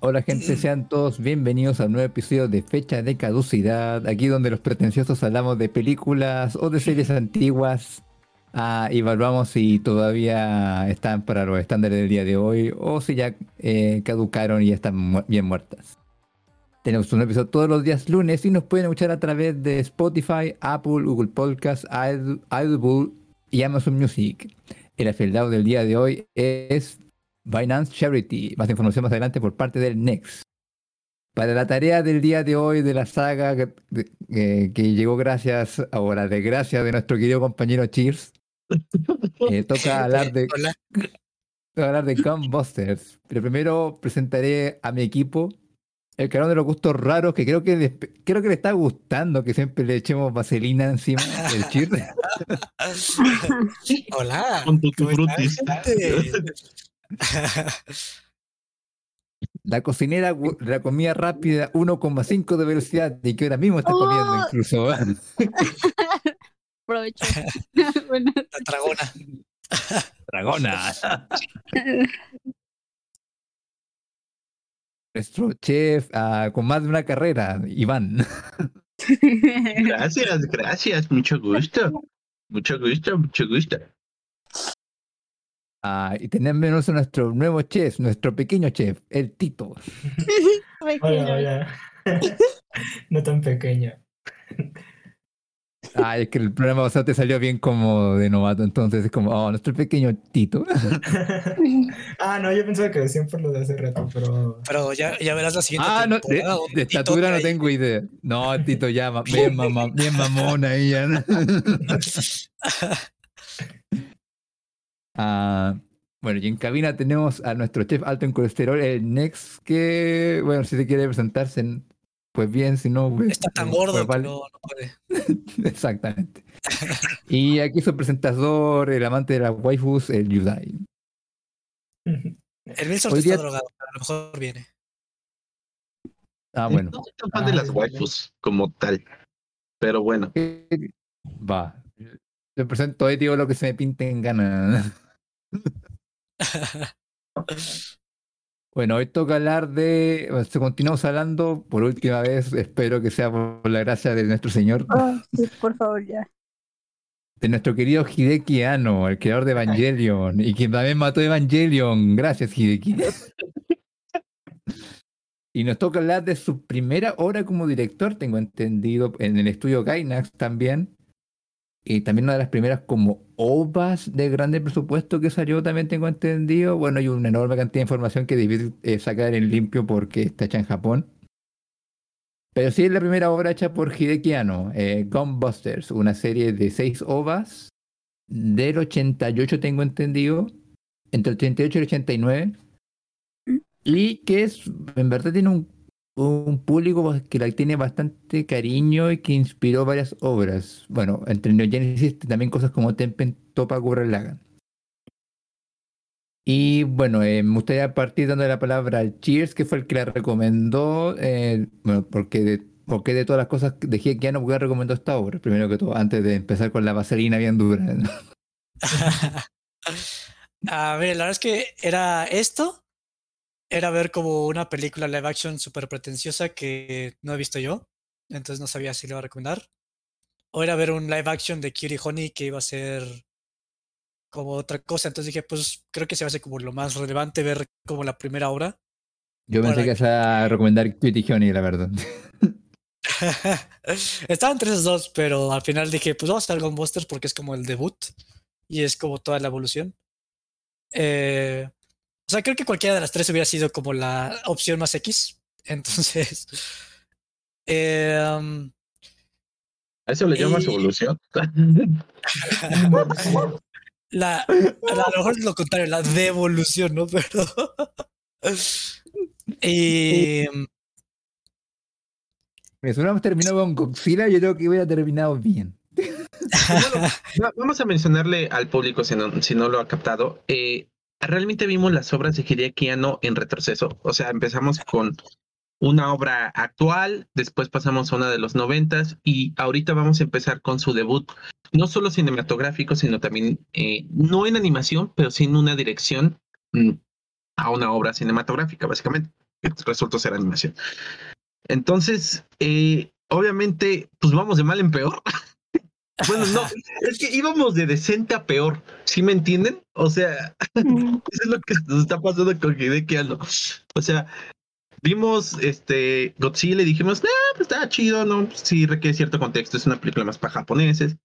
Hola gente, sean todos bienvenidos a un nuevo episodio de Fecha de Caducidad, aquí donde los pretenciosos hablamos de películas o de series antiguas, ah, evaluamos si todavía están para los estándares del día de hoy o si ya eh, caducaron y ya están mu- bien muertas. Tenemos un episodio todos los días lunes y nos pueden escuchar a través de Spotify, Apple, Google Podcasts, Aud- Audible y Amazon Music. El afiliado del día de hoy es Binance Charity. Más información más adelante por parte del Next. Para la tarea del día de hoy de la saga que, de- eh, que llegó gracias a la desgracia de nuestro querido compañero Cheers, eh, toca hablar de, Hola. toca hablar de Gunbusters. Pero primero presentaré a mi equipo, el canal de los gustos raros, que creo que les- creo que le está gustando que siempre le echemos vaselina encima del Cheers. Hola. ¿cómo gente? La cocinera de la comida rápida 1,5 de velocidad y que ahora mismo está comiendo Oh. incluso. Provecho. bueno, La dragona. Dragona. Nuestro chef ah, con más de una carrera, Iván. Gracias, gracias, mucho gusto. Mucho gusto, mucho gusto. Ah, y tenemos a nuestro nuevo chef, nuestro pequeño chef, el Tito. pequeño. Hola, hola. no tan pequeño. Ah, es que el programa pasado te salió bien como de novato, entonces es como, oh, nuestro pequeño Tito. ah, no, yo pensaba que decían por lo de hace rato, pero. Pero ya, ya verás la siguiente Ah, no, de, estatura no tengo idea. No, Tito ya, bien, mamá, bien mamona ella. ¿no? Ah, bueno, y en cabina tenemos a nuestro chef alto en colesterol, el Next, que, bueno, si se quiere presentarse, pues bien, si no, pues, Está tan pues, gordo vale. que no, no puede. Exactamente. Y aquí su presentador, el amante de las waifus, el Yudai. El Hoy está día- drogado, pero a lo mejor viene. Ah, bueno. No soy tan fan de las Ay, waifus como tal. Pero bueno, Va. Le presento y digo lo que se me pinte en gana. Bueno, hoy toca hablar de. si continuamos hablando por última vez, espero que sea por la gracia de nuestro Señor, Oh, sí, por favor, ya. de nuestro querido Hideki Anno, el creador de Evangelion, y quien también mató Evangelion. Gracias, Hideki. Y nos toca hablar de su primera obra como director, tengo entendido, en el estudio Gainax también. Y también una de las primeras como ovas de grande presupuesto que salió, también tengo entendido. Bueno, hay una enorme cantidad de información que debí eh, sacar en limpio porque está hecha en Japón. Pero sí es la primera obra hecha por Hideki Anno, eh, Gunbusters, una serie de seis ovas del 88, tengo entendido, entre el 88 y el 89. Y que es, en verdad tiene un, un público que la tiene bastante cariño y que inspiró varias obras. Bueno, entre Neo Genesis también cosas como Tempen Topa Gurren. Y bueno, eh, me gustaría partir dando la palabra al Cheers, que fue el que la recomendó. eh, bueno, porque de, porque de todas las cosas de Hiekiano, porque recomendó esta obra, primero que todo, antes de empezar con la vaselina bien dura. ¿no? A ver, la verdad es que era esto. Era ver como una película live action súper pretenciosa que no he visto yo. Entonces no sabía si le iba a recomendar. O era ver un live action de Cutie Honey que iba a ser como otra cosa. Entonces dije, pues creo que se va a hacer como lo más relevante ver como la primera obra. Yo pensé que ibas a recomendar Cutie Honey, la verdad. Estaban entre esos dos, pero al final dije, pues vamos a hacer Gunbusters porque es como el debut y es como toda la evolución. Eh, o sea, creo que cualquiera de las tres hubiera sido como la opción más X. Entonces, eh, um, ¿a eso le llamas Y- evolución? la, la- a lo mejor es lo contrario, la devolución, ¿no? Pero. y Me suena hemos terminado con Godzilla, yo creo que hubiera terminado bien. Va- Vamos a mencionarle al público si no, si no lo ha captado. eh, realmente vimos las obras de Hideaki en retroceso. O sea, empezamos con una obra actual, después pasamos a una de los noventas y ahorita vamos a empezar con su debut, no solo cinematográfico, sino también eh, no en animación, pero sí en una dirección mm, a una obra cinematográfica, básicamente. que resultó ser animación. Entonces, eh, obviamente, pues vamos de mal en peor. bueno, no, es que íbamos de decente a peor, ¿sí me entienden? O sea, eso es lo que nos está pasando con Hideki Anno. O sea, vimos este Godzilla y dijimos, nah, pues está chido, ¿no? Sí requiere cierto contexto, es una película más para japoneses.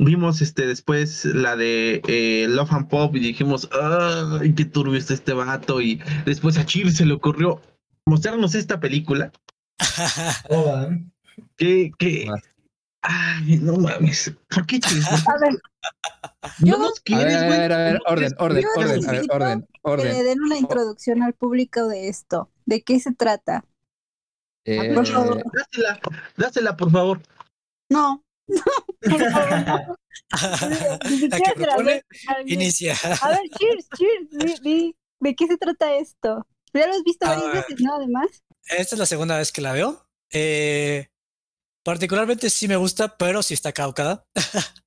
Vimos este después la de eh, Love and Pop y dijimos, ay, qué turbio está este vato. Y después a Chile se le ocurrió mostrarnos esta película. Hola. Que, que, ay, no mames. ¿Por qué Chile? A ver, No nos A quieres, ver, a ver, a ver, orden, orden, Yo orden, a ver, necesito orden, que le orden. den una introducción al público de esto. ¿De qué se trata? Eh, Por favor. Dásela, dásela, por favor. No. Por favor. Ni La siquiera que propone. Inicia. A ver, cheers, cheers. ¿De qué se trata esto? Ya lo has visto A varias veces, ¿no? Además. Esta es la segunda vez que la veo. Eh, particularmente sí me gusta, pero sí está caducada.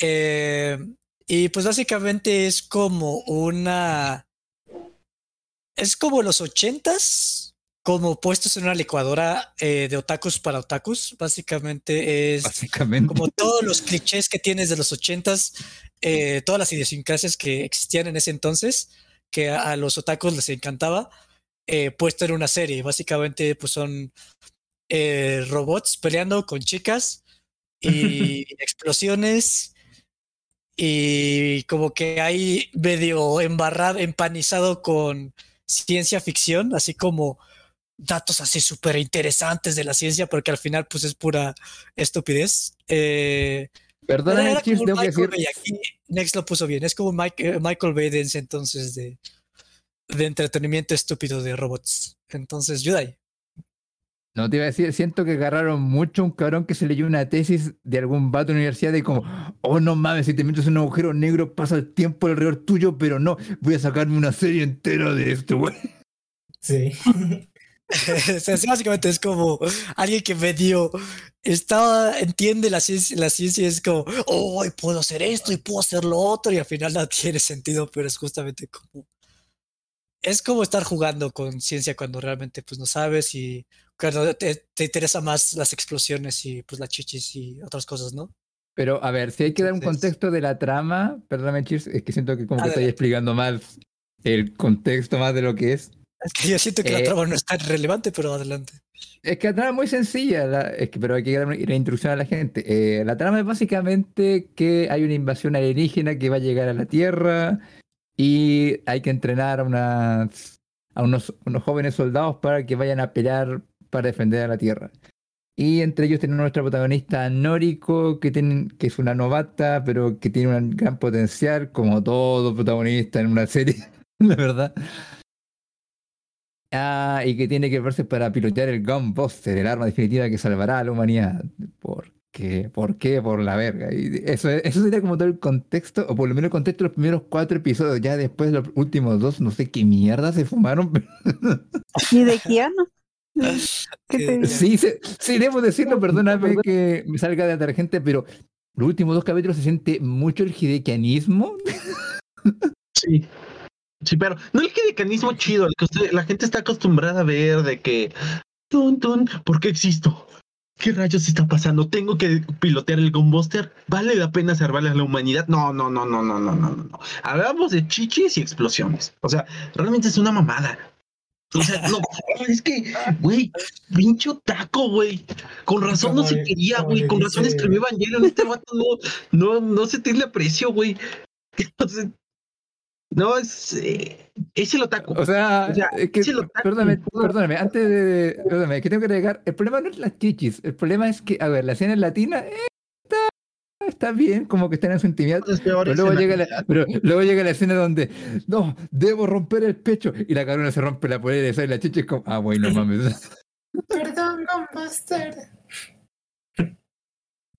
Eh, y pues básicamente es como una... Es como los ochentas, como puestos en una licuadora eh, de otakus para otakus. Básicamente es básicamente. como todos los clichés que tienes de los ochentas, eh, todas las idiosincrasias que existían en ese entonces, que a, a los otakus les encantaba, eh, puesto en una serie. Básicamente, pues son eh, robots peleando con chicas y explosiones y como que hay medio embarrado, empanizado con ciencia ficción, así como datos así súper interesantes de la ciencia, porque al final pues es pura estupidez. Eh, que decir. Bay, aquí Next lo puso bien, es como Mike- eh, Michael Bay de ese entonces de, de entretenimiento estúpido de robots. Entonces, Yudai. No te iba a decir, siento que agarraron mucho un cabrón que se leyó una tesis de algún vato de universidad y como, oh no mames, si te metes en un agujero negro pasa el tiempo alrededor tuyo, pero no, voy a sacarme una serie entera de esto, güey. Sí. Sí, básicamente es como alguien que medio está, entiende la ciencia, la ciencia es como, oh, y puedo hacer esto y puedo hacer lo otro, y al final no tiene sentido, pero es justamente como. Es como estar jugando con ciencia cuando realmente pues no sabes y cuando te, te interesa más las explosiones y pues las chichis y otras cosas, ¿no? Pero a ver, si hay que dar un contexto de la trama, perdóname, Cheers, es que siento que como que estoy explicando mal el contexto más de lo que es. Es que yo siento que la Eh, trama no es tan relevante, pero adelante. Es que la trama es muy sencilla, la- es que, pero hay que dar una una introducción a la gente. Eh, la trama es básicamente que hay una invasión alienígena que va a llegar a la Tierra y hay que entrenar a, unas, a unos, unos jóvenes soldados para que vayan a pelear para defender a la Tierra. Y entre ellos tenemos nuestra protagonista Noriko, que, tiene, que es una novata, pero que tiene un gran potencial, como todo protagonista en una serie, la verdad. Ah, y que tiene que verse para pilotear el Gunbuster, el arma definitiva que salvará a la humanidad. ¿Por qué? ¿Por qué? Por la verga. Y eso, eso sería como todo el contexto, o por lo menos el contexto de los primeros cuatro episodios. Ya después los últimos dos, no sé qué mierda se fumaron. ¿Y de Keanu? ¿Qué te Eh, sí, se- sí, debo decirlo, perdóname que me salga de la gente, pero los últimos dos capítulos se siente mucho el hidequianismo. Sí. Sí, pero no el mecanismo chido, el que usted, la gente está acostumbrada a ver de que, tun, tun, ¿por qué existo? ¿Qué rayos está pasando? ¿Tengo que pilotear el Gunbuster? ¿Vale la pena salvarle a la humanidad? No, no, no, no, no, no, no, no. Hablamos de chichis y explosiones. O sea, realmente es una mamada. O sea, no, es que, güey, pinche taco, güey. Con razón no se quería, güey. Con razón dice- escribió Evangelion. Este vato no, no, no se tiene aprecio, güey. Entonces, no, es, eh, es el otaku. O sea, O sea, es que, perdóname, perdóname, antes de, perdóname, que tengo que agregar, el problema no es las chichis, el problema es que, a ver, la escena en latina eh, está bien, como que están en su intimidad, pero luego, llega la- pero luego llega la escena donde, no, debo romper el pecho, y la cabrona se rompe la polera y sale la chicha y es como, ah, bueno, mames. Perdón, Gunbuster.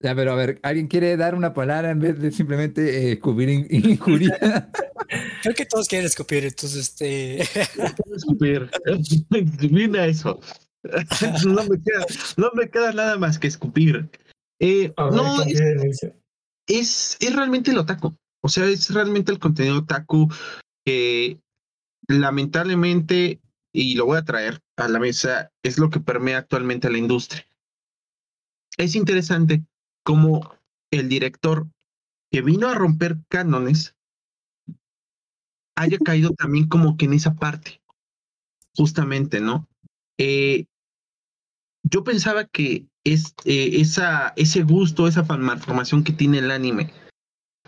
Ya, pero a ver, ¿alguien quiere dar una palabra en vez de simplemente eh, escupir in- injuria? Creo que todos quieren escupir, entonces este. escupir. Mira eso. No me, queda, no me queda nada más que escupir. Eh, ver, no. Es, es realmente el otaku. O sea, es realmente el contenido otaku que lamentablemente y lo voy a traer a la mesa, es lo que permea actualmente a la industria. Es interesante cómo el director que vino a romper cánones haya caído también como que en esa parte, justamente, ¿no? Eh, yo pensaba que es, eh, esa, ese gusto, esa malformación que tiene el anime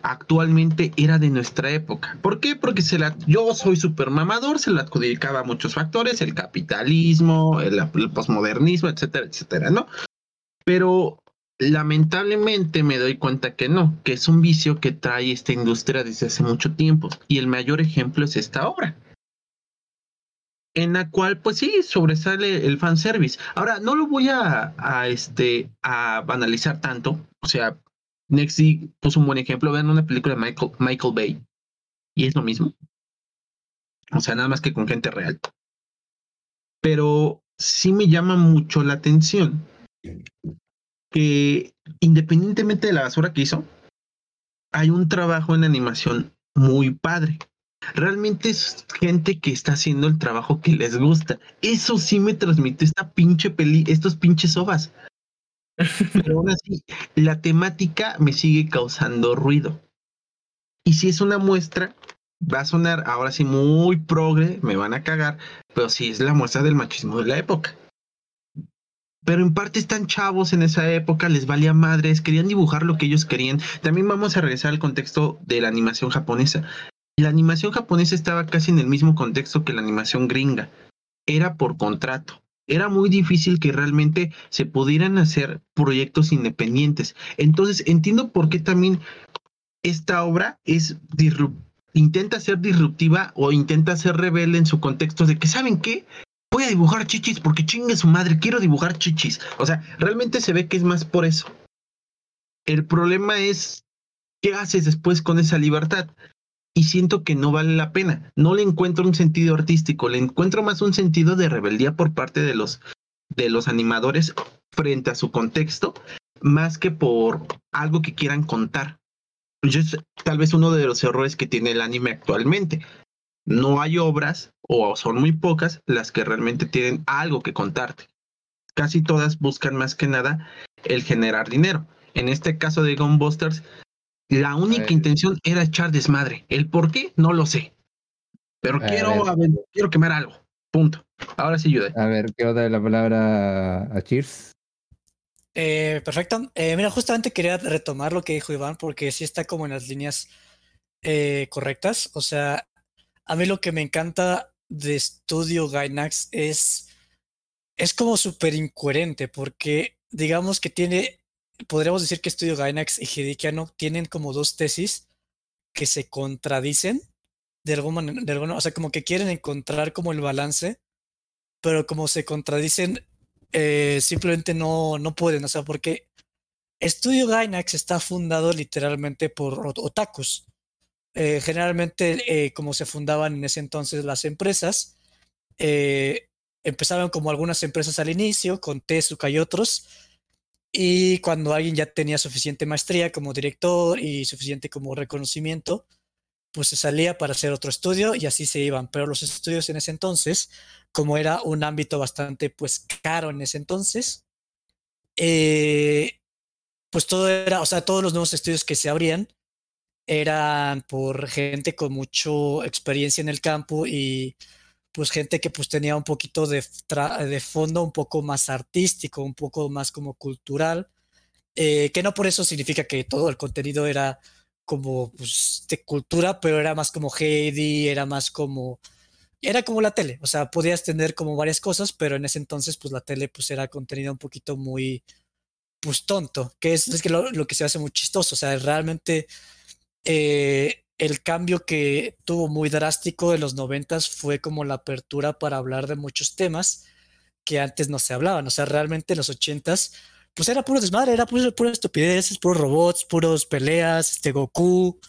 actualmente era de nuestra época. ¿Por qué? Porque se la, yo soy súper mamador, se la adjudicaba a muchos factores, el capitalismo, el, el posmodernismo, etcétera, etcétera, ¿no? Pero lamentablemente me doy cuenta que no, que es un vicio que trae esta industria desde hace mucho tiempo. Y el mayor ejemplo es esta obra. En la cual, pues sí, sobresale el fanservice. Ahora, no lo voy a, a este, a banalizar tanto. O sea, Nexi puso un buen ejemplo. Vean una película de Michael, Michael Bay. Y es lo mismo. O sea, nada más que con gente real. Pero sí me llama mucho la atención que independientemente de la basura que hizo, hay un trabajo en animación muy padre. Realmente es gente que está haciendo el trabajo que les gusta. Eso sí me transmite esta pinche peli, estos pinches ovas. Pero aún así, la temática me sigue causando ruido. Y si es una muestra, va a sonar ahora sí muy progre, me van a cagar, pero sí es la muestra del machismo de la época pero en parte están chavos en esa época, les valía madres, querían dibujar lo que ellos querían. También vamos a regresar al contexto de la animación japonesa. La animación japonesa estaba casi en el mismo contexto que la animación gringa. Era por contrato. Era muy difícil que realmente se pudieran hacer proyectos independientes. Entonces, entiendo por qué también esta obra es intenta ser disruptiva o intenta ser rebelde en su contexto de que, ¿saben qué? voy a dibujar chichis porque chingue su madre, quiero dibujar chichis. O sea, realmente se ve que es más por eso. El problema es, ¿qué haces después con esa libertad? Y siento que no vale la pena. No le encuentro un sentido artístico, le encuentro más un sentido de rebeldía por parte de los, de los animadores frente a su contexto, más que por algo que quieran contar. Es tal vez uno de los errores que tiene el anime actualmente no hay obras o son muy pocas las que realmente tienen algo que contarte. Casi todas buscan más que nada el generar dinero. En este caso de Gunbusters, la única intención era echar desmadre. El por qué, no lo sé. Pero quiero, quiero quemar algo. Punto. Ahora sí, ayuda. A ver, ¿qué otra la palabra a Cheers? Eh, perfecto. Eh, mira, justamente quería retomar lo que dijo Iván, porque sí está como en las líneas eh, correctas. O sea, a mí lo que me encanta de Studio Gainax es, es como súper incoherente, porque digamos que tiene, podríamos decir que Studio Gainax y Hidekiano tienen como dos tesis que se contradicen de alguna manera, o sea, como que quieren encontrar como el balance, pero como se contradicen, eh, simplemente no, no pueden, o sea, porque Studio Gainax está fundado literalmente por otakus. Eh, generalmente, eh, como se fundaban en ese entonces las empresas, eh, empezaban como algunas empresas al inicio, con Tezuka y otros, y cuando alguien ya tenía suficiente maestría como director y suficiente como reconocimiento, pues se salía para hacer otro estudio y así se iban. Pero los estudios en ese entonces, como era un ámbito bastante pues caro en ese entonces, pues todo era, o sea, todos los nuevos estudios que se abrían, eran por gente con mucha experiencia en el campo y pues gente que pues tenía un poquito de, de fondo un poco más artístico, un poco más como cultural, eh, que no por eso significa que todo el contenido era como pues, de cultura, pero era más como Heidi, era más como era como la tele, o sea, podías tener como varias cosas, pero en ese entonces pues la tele pues era contenido un poquito muy pues tonto, que es, es que lo, lo, que se hace muy chistoso, o sea, realmente eh, el cambio que tuvo muy drástico en los noventas fue como la apertura para hablar de muchos temas que antes no se hablaban. O sea, realmente en los ochentas, pues era puro desmadre, era puro, puro estupideces, puros robots, puros peleas, este Goku.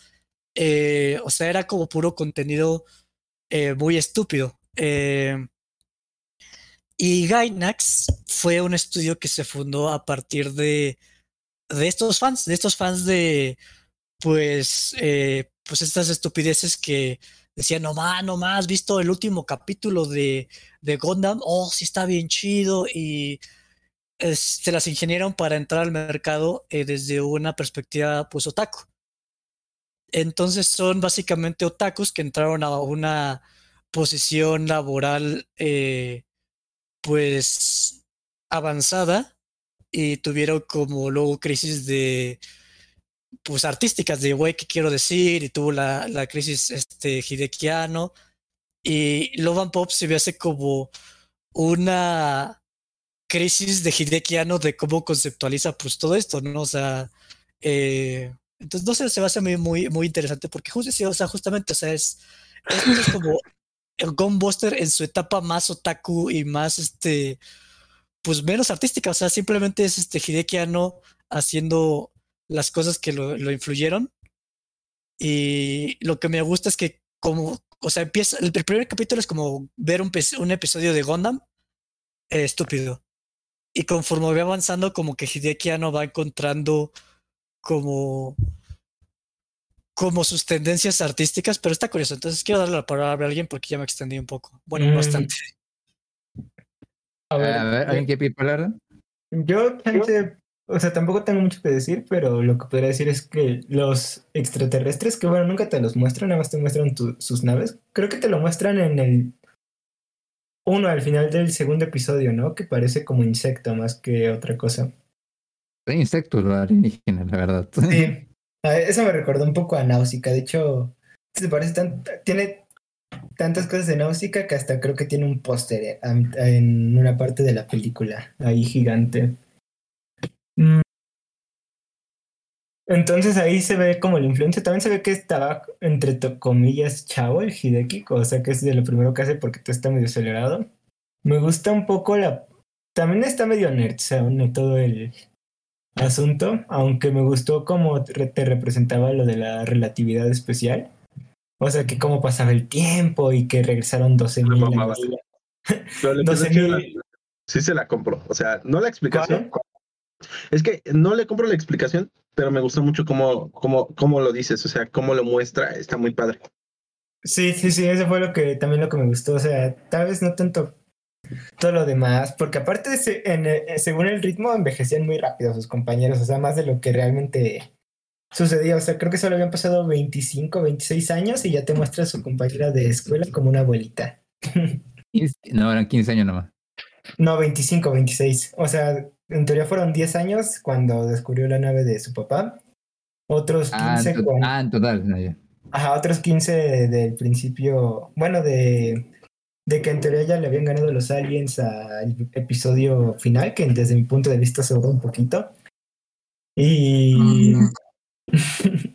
Eh, o sea, era como puro contenido eh, muy estúpido. y Gainax fue un estudio que se fundó a partir de, de estos fans, de estos fans de, pues, eh, pues estas estupideces que decía, no más, no más, visto el último capítulo de, de Gundam, oh, sí está bien chido y eh, se las ingenieron para entrar al mercado eh, desde una perspectiva pues otaku. Entonces son básicamente otakus que entraron a una posición laboral eh, pues avanzada y tuvieron como luego crisis de pues artísticas de güey qué quiero decir y tuvo la, la crisis este hidekiano y Love and Pop se ve hace como una crisis de hidekiano de cómo conceptualiza pues todo esto no o sea eh, entonces no sé se va a hacer muy muy, muy interesante porque justo, o sea, justamente o sea es, es, como el Gunbuster en su etapa más otaku y más este pues menos artística, o sea, simplemente es este Hideki Anno haciendo las cosas que lo, lo, influyeron. Y lo que me gusta es que como, o sea, empieza, el, primer capítulo es como ver un, un episodio de Gundam eh, estúpido. Y conforme va avanzando, como que Hideki Anno va encontrando como como sus tendencias artísticas, pero está curioso. Entonces quiero darle la palabra a alguien porque ya me extendí un poco. Bueno, mm. bastante. A ver, a ver ¿alguien quiere hablar? Yo, o sea, tampoco tengo mucho que decir, pero lo que podría decir es que los extraterrestres, que bueno, nunca te los muestran, nada más te muestran tu, sus naves, creo que te lo muestran en el uno al final del segundo episodio, ¿no? Que parece como insecto más que otra cosa. Es insecto lo alienígena, la verdad. Sí. Eso me recordó un poco a Náusica. De hecho, se parece tan, tiene tantas cosas de Náusica que hasta creo que tiene un póster en una parte de la película, ahí gigante. Mm. Entonces ahí se ve como la influencia. También se ve que estaba entre comillas chavo el Hideki, o sea que es de lo primero que hace porque todo está medio acelerado. Me gusta un poco la. También está medio nerd, o sea, todo el asunto, aunque me gustó cómo te representaba lo de la relatividad especial. O sea, que cómo pasaba el tiempo y que regresaron 12 mil. Sí se la compro. O sea, no la explicación. Es que no le compro la explicación, pero me gustó mucho cómo, cómo, cómo lo dices, o sea, cómo lo muestra, está muy padre. Sí, sí, sí, eso fue lo que también lo que me gustó. O sea, tal vez no tanto todo lo demás, porque aparte, en, eh, según el ritmo, envejecían muy rápido sus compañeros, o sea, más de lo que realmente sucedía. O sea, creo que solo habían pasado 25, 26 años y ya te muestra a su compañera de escuela como una abuelita. No, eran 15 años nomás. No, 25, 26. O sea, en teoría fueron 10 años cuando descubrió la nave de su papá. Otros 15 ah, en con... ah, en total. No, Ajá, otros 15 del principio, bueno, de de que en teoría ya le habían ganado los aliens al episodio final, que desde mi punto de vista se borró un poquito. Y.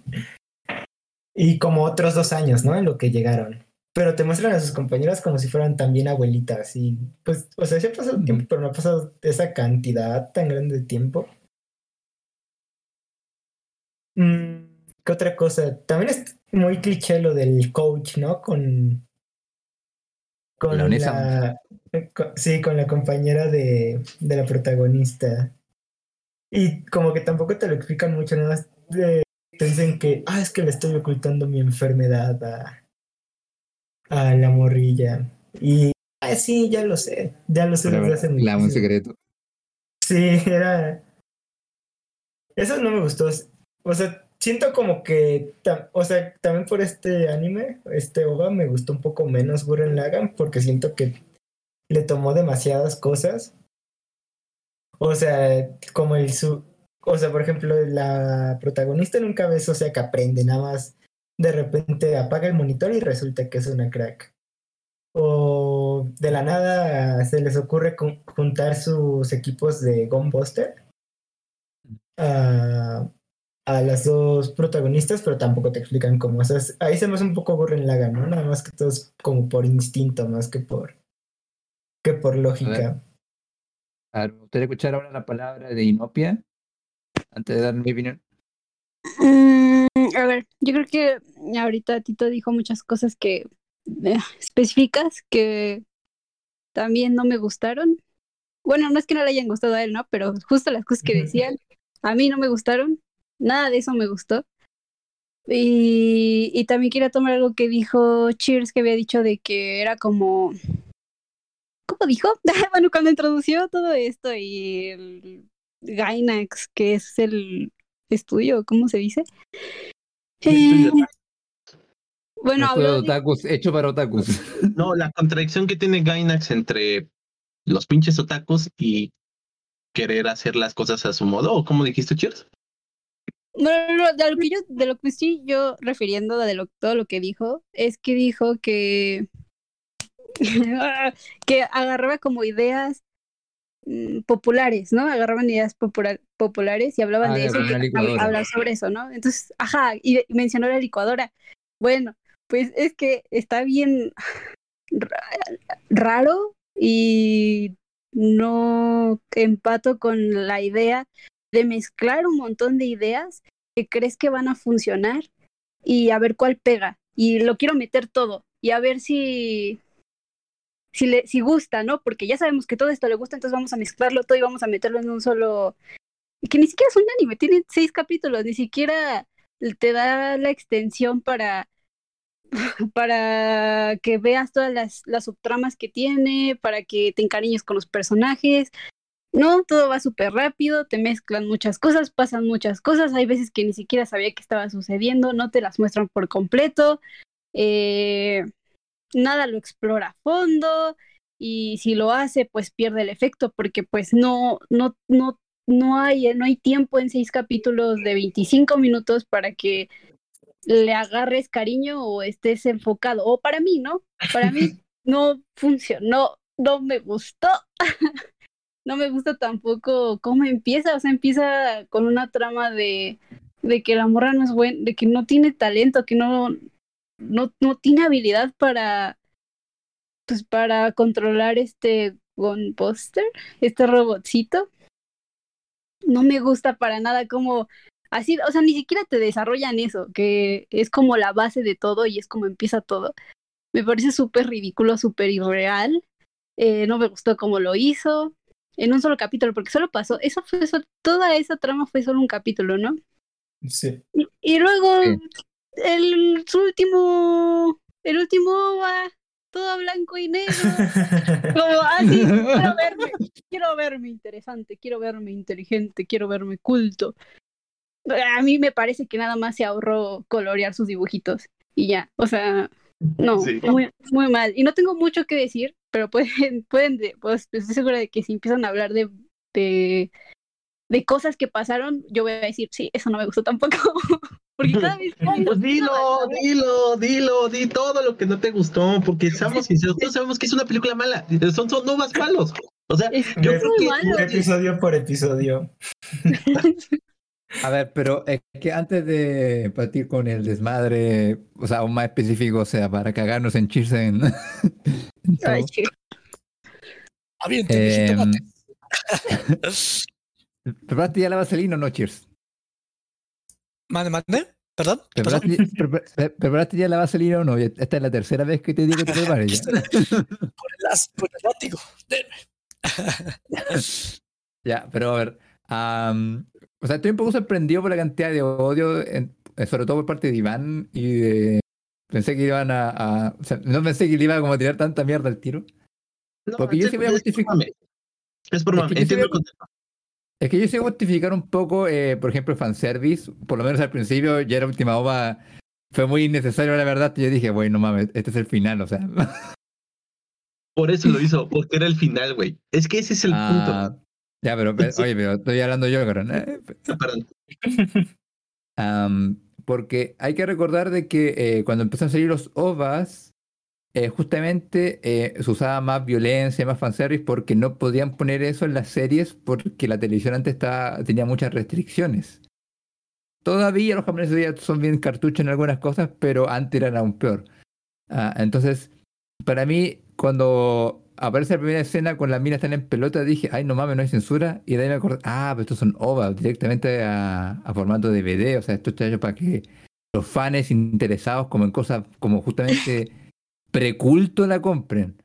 y como otros dos años, ¿no? En lo que llegaron. Pero te muestran a sus compañeras como si fueran también abuelitas. Y pues, o sea, sí ha pasado tiempo, pero no ha pasado esa cantidad tan grande de tiempo. Mm, ¿Qué otra cosa? También es muy cliché lo del coach, ¿no? Con con la, eh, sí, con la compañera de, de, la protagonista. Y como que tampoco te lo explican mucho, nada más te dicen que, ah, es que le estoy ocultando mi enfermedad a, a la morrilla. Y, ah, sí, ya lo sé, ya lo sé desde hace mucho un secreto. Sí, era... Eso no me gustó. O sea, siento como que, o sea, también por este anime, este OVA me gustó un poco menos Gurren Lagann porque siento que le tomó demasiadas cosas. O sea, como el su, o sea, por ejemplo, la protagonista nunca ves, o sea, que aprende, nada más de repente apaga el monitor y resulta que es una crack. O de la nada se les ocurre juntar sus equipos de Gunbuster. Uh, a las dos protagonistas, pero tampoco te explican cómo. O sea, ahí se me hace un poco Gurren Laga, ¿no? Nada más que todo es como por instinto, más que por que por lógica. A ver, me gustaría escuchar ahora la palabra de Inopia antes de dar mi opinión. Mm, a ver, yo creo que ahorita Tito dijo muchas cosas que eh, específicas que también no me gustaron. Bueno, no es que no le hayan gustado a él, ¿no? Pero justo las cosas que decían a mí no me gustaron. Nada de eso me gustó. Y, y también quería tomar algo que dijo Cheers, que había dicho de que era como... ¿Cómo dijo? bueno, cuando introdució todo esto y el Gainax, que es el estudio, ¿cómo se dice? Eh, bueno, de otakus, hecho para otakus. No, la contradicción que tiene Gainax entre los pinches otakus y querer hacer las cosas a su modo, ¿o cómo dijiste, Cheers? No, no, no, de lo que yo, de lo que estoy yo refiriendo de lo, todo lo que dijo, es que dijo que que agarraba como ideas mm, populares, ¿no? Agarraban ideas popula- populares y hablaban Ah, de eso, y sobre eso, ¿no? Entonces, ajá, y mencionó la licuadora. Bueno, pues es que está bien ra- raro y no empato con la idea de mezclar un montón de ideas que crees que van a funcionar y a ver cuál pega. Y lo quiero meter todo y a ver si si le si gusta, ¿no? Porque ya sabemos que todo esto le gusta, entonces vamos a mezclarlo todo y vamos a meterlo en un solo que ni siquiera es un anime, tiene seis capítulos, ni siquiera te da la extensión para para que veas todas las, las subtramas que tiene, para que te encariñes con los personajes. No, todo va súper rápido, te mezclan muchas cosas, pasan muchas cosas, hay veces que ni siquiera sabía que estaba sucediendo, no te las muestran por completo, eh, nada lo explora a fondo y si lo hace pues pierde el efecto porque pues no, no, no, no hay, no hay tiempo en seis capítulos de 25 minutos para que le agarres cariño o estés enfocado. O para mí, ¿no? Para mí no funcionó, no me gustó. no me gusta tampoco cómo empieza. O sea, empieza con una trama de, de que la morra no es buena, de que no tiene talento, que no, no, no tiene habilidad para pues para controlar este Gunbuster, este robotcito. No me gusta para nada como así, o sea, ni siquiera te desarrollan eso, que es como la base de todo y es como empieza todo. Me parece súper ridículo, súper irreal. Eh, no me gustó cómo lo hizo en un solo capítulo, porque solo pasó, eso fue so- toda esa trama fue solo un capítulo, ¿no? Sí. Y, y luego Sí. el su último, el último va todo blanco y negro. Como así, quiero verme, quiero verme interesante, quiero verme inteligente, quiero verme culto. A mí me parece que nada más se ahorró colorear sus dibujitos y ya, o sea, no, Sí. muy, muy mal. Y no tengo mucho que decir, pero pueden, pueden, de- pues estoy segura de que si empiezan a hablar de, de, de cosas que pasaron, yo voy a decir, sí, eso no me gustó tampoco. Porque cada vez que hay Pues dilo, dilo, dilo, di todo lo que no te gustó, porque sinceros, todos sabemos que es una película mala, son, son novas malos. O sea, Es yo creo que malo. episodio por episodio. A ver, pero es que antes de partir con el desmadre, o sea, aún más específico, o sea, para cagarnos en cheers en, en todo, Ay. Avienten mi em, jitomate. ¿preparaste ya la vaselina o no, cheers? Mande, mande. ¿Perdón? ¿Preparaste, pre- pre- ¿Preparaste ya la vaselina o no? Esta es la tercera vez que te digo que te prepares ya. Por el, por el látigo. Denme. Ya, pero a ver, am, o sea, estoy un poco sorprendido por la cantidad de odio, en- eh, sobre todo por parte de Iván y de... Pensé que iban a, a- o sea, no pensé que le iba como a tirar tanta mierda al tiro. no, porque yo es- sí voy a es justificar-. Es por voy entiendo el concepto. Es que yo sé justificar un poco, eh, por ejemplo, el fanservice, por lo menos al principio, ya era última ova, fue muy innecesario, la verdad, yo dije, bueno, no mames, este es el final, o sea. Por eso lo hizo, porque era el final, güey. Es que ese es el Ah, ya, pero, pero, oye, pero estoy hablando yo, cabrón. eh, punto. Perdón. Am, porque hay que recordar de que eh, cuando empezaron a salir los OVAs, eh, justamente eh, se usaba más violencia, más fanservice, porque no podían poner eso en las series porque la televisión antes estaba, tenía muchas restricciones. Todavía los japoneses ya son bien cartuchos en algunas cosas, pero antes eran aún peor. Ah, entonces, para mí, cuando aparece la primera escena con las minas están en pelota, dije, ay, no mames, no hay censura. Y de ahí me acordé, ah, pero estos son OVA, directamente a, a formato DVD. O sea, esto está hecho para que los fans interesados como en cosas como justamente preculto la compren.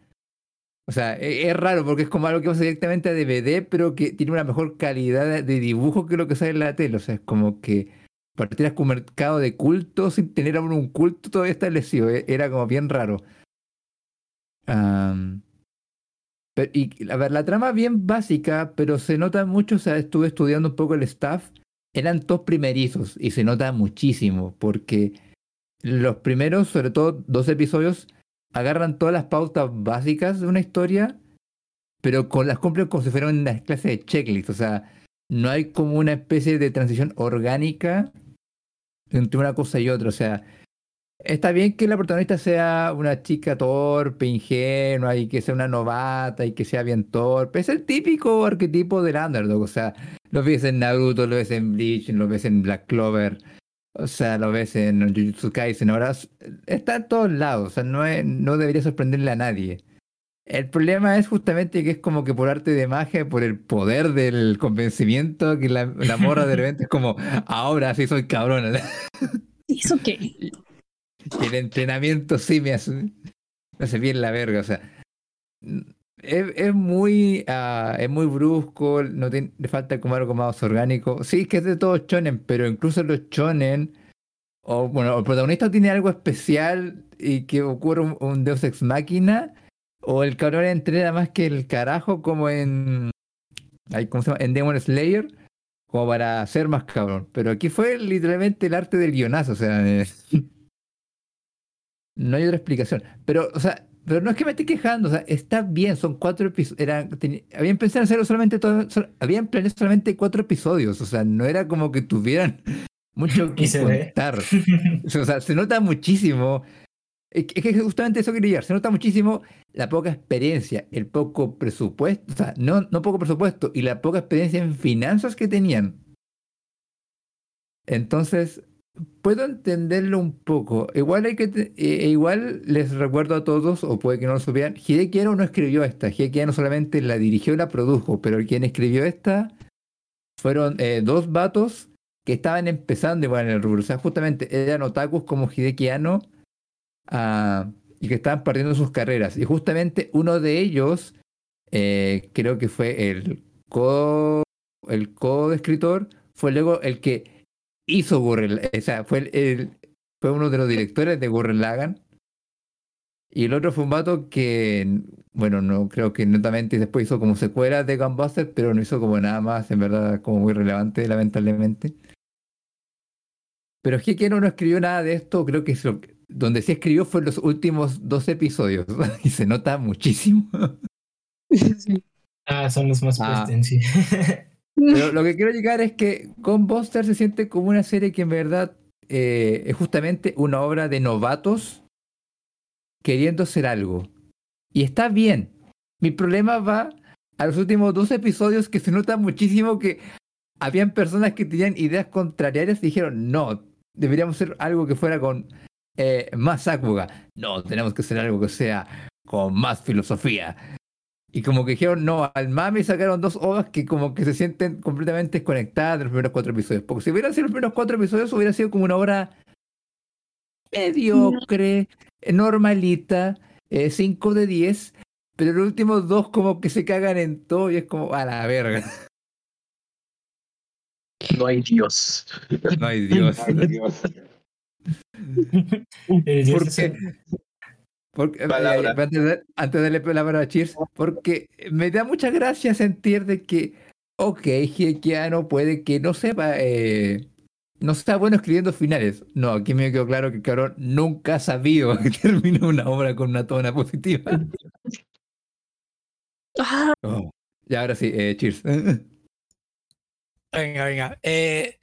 O sea, e- es, raro porque es como algo que pasa directamente a DVD, pero que tiene una mejor calidad de, dibujo que lo que sale en la tele. O sea, es como que partieras con un mercado de culto sin tener aún un culto todavía establecido. e- Era como bien raro. Pero- y a ver, la trama bien básica, pero se nota mucho, o sea, estuve estudiando un poco el staff, eran todos primerizos y se nota muchísimo porque los primeros, sobre todo dos episodios, agarran todas las pautas básicas de una historia, pero con las cumplen como si fueran una clase de checklist, o sea, no hay como una especie de transición orgánica entre una cosa y otra, o sea, Está bien que la protagonista sea una chica torpe, ingenua, y que sea una novata, y que sea bien torpe. Es el típico arquetipo del underdog. O sea, lo ves en Naruto, lo ves en Bleach, lo ves en Black Clover, o sea, lo ves en Jujutsu Kaisen. Ahora está en todos lados. O sea, no, es- no debería sorprenderle a nadie. El problema es justamente que es como que por arte de magia, por el poder del convencimiento, que la, la morra de repente es como, ahora sí soy cabrona. ¿Y eso qué? Y el entrenamiento sí me hace, me hace bien la verga, o sea. Es, es muy ah, es muy brusco, no tiene, le falta como algo más orgánico. Sí, que es de todos shonen, pero incluso los shonen, o bueno, el protagonista tiene algo especial y que ocurre un, un Deus Ex Máquina, o el cabrón entrena más que el carajo, como en. ¿Cómo se llama? En Demon Slayer, como para ser más cabrón. Pero aquí fue literalmente el arte del guionazo, o sea. no hay otra explicación. Pero, o sea, pero no es que me esté quejando, o sea, está bien, son cuatro episodios. Habían pensado en hacerlo solamente todo, sol- habían planeado solamente cuatro episodios, o sea, no era como que tuvieran mucho que ve. contar. O sea, se nota muchísimo. Es que es que justamente eso quería llegar. Se nota muchísimo la poca experiencia, el poco presupuesto, o sea, no, no poco presupuesto, y la poca experiencia en finanzas que tenían. Entonces, puedo entenderlo un poco. Igual hay que te- eh, igual les recuerdo a todos, o puede que no lo supieran, Hideki no escribió esta. Hideki solamente la dirigió y la produjo, pero quien escribió esta fueron eh, dos vatos que estaban empezando igual en el rubro. O sea, justamente eran otakus como Hideki ah, y que estaban partiendo sus carreras. Y justamente uno de ellos, eh, creo que fue el co el co-escritor, fue luego el que hizo Gurren. O sea, fue, el, el- fue uno de los directores de Gurren Lagann. Y el otro fue un vato que, bueno, no creo que netamente después hizo como secuelas de Gunbuster, pero no hizo como nada más, en verdad, como muy relevante, lamentablemente. Pero es que Keno no escribió nada de esto, creo que es lo que- donde sí escribió fue en los últimos dos episodios, y se nota muchísimo. Sí. Ah, son los más Ah. Pero lo que quiero llegar es que Gunbuster se siente como una serie que en verdad eh, es justamente una obra de novatos queriendo ser algo. Y está bien. Mi problema va a los últimos dos episodios que se nota muchísimo que habían personas que tenían ideas contrarias y dijeron, no, deberíamos hacer algo que fuera con eh, más Sakuga. No, tenemos que hacer algo que sea con más filosofía. Y como que dijeron, no, al mami sacaron dos ovas que como que se sienten completamente desconectadas de los primeros cuatro episodios. Porque si hubieran sido los primeros cuatro episodios, hubiera sido como una obra mediocre, normalita, 5 de 10. Pero los últimos dos como que se cagan en todo y es como, a la verga. No hay Dios. No hay Dios. El dios ¿Por qué? el- Palabra. Porque, eh, antes, de, darle la palabra a Cheers, porque me da mucha gracia sentir de que, ok, Hiekiano puede que no sepa, eh, no sea bueno escribiendo finales. No, aquí me quedó claro que el cabrón nunca ha sabido que termina una obra con una tona positiva. Ah, Oh. Y ahora sí, eh, Cheers. Venga, venga. Eh,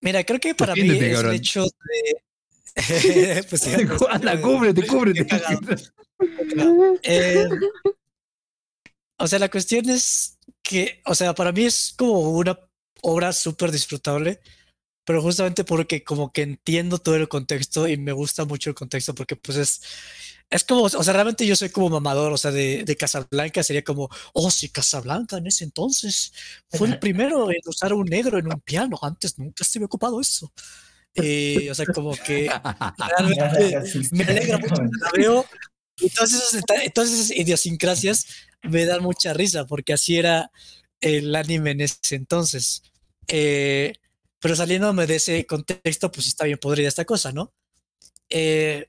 mira, creo que para mí es el hecho de. pues sí, Anda, cúbrete, cúbrete. Eh, o sea, la cuestión es que, o sea, para mí es como una obra súper disfrutable, pero justamente porque como que entiendo todo el contexto y me gusta mucho el contexto porque pues es, es como, o sea, realmente yo soy como mamador, o sea, de, de Casablanca sería como, oh, sí, Casablanca en ese entonces fue el primero en usar un negro en un piano, antes nunca se había ocupado eso. Eh, o sea, como que realmente me alegra mucho cuando la veo. Y todas esas, deta- todas esas idiosincrasias me dan mucha risa porque así era el anime en ese entonces. Eh, Pero saliéndome de ese contexto, pues está bien podrida esta cosa, ¿no? Eh,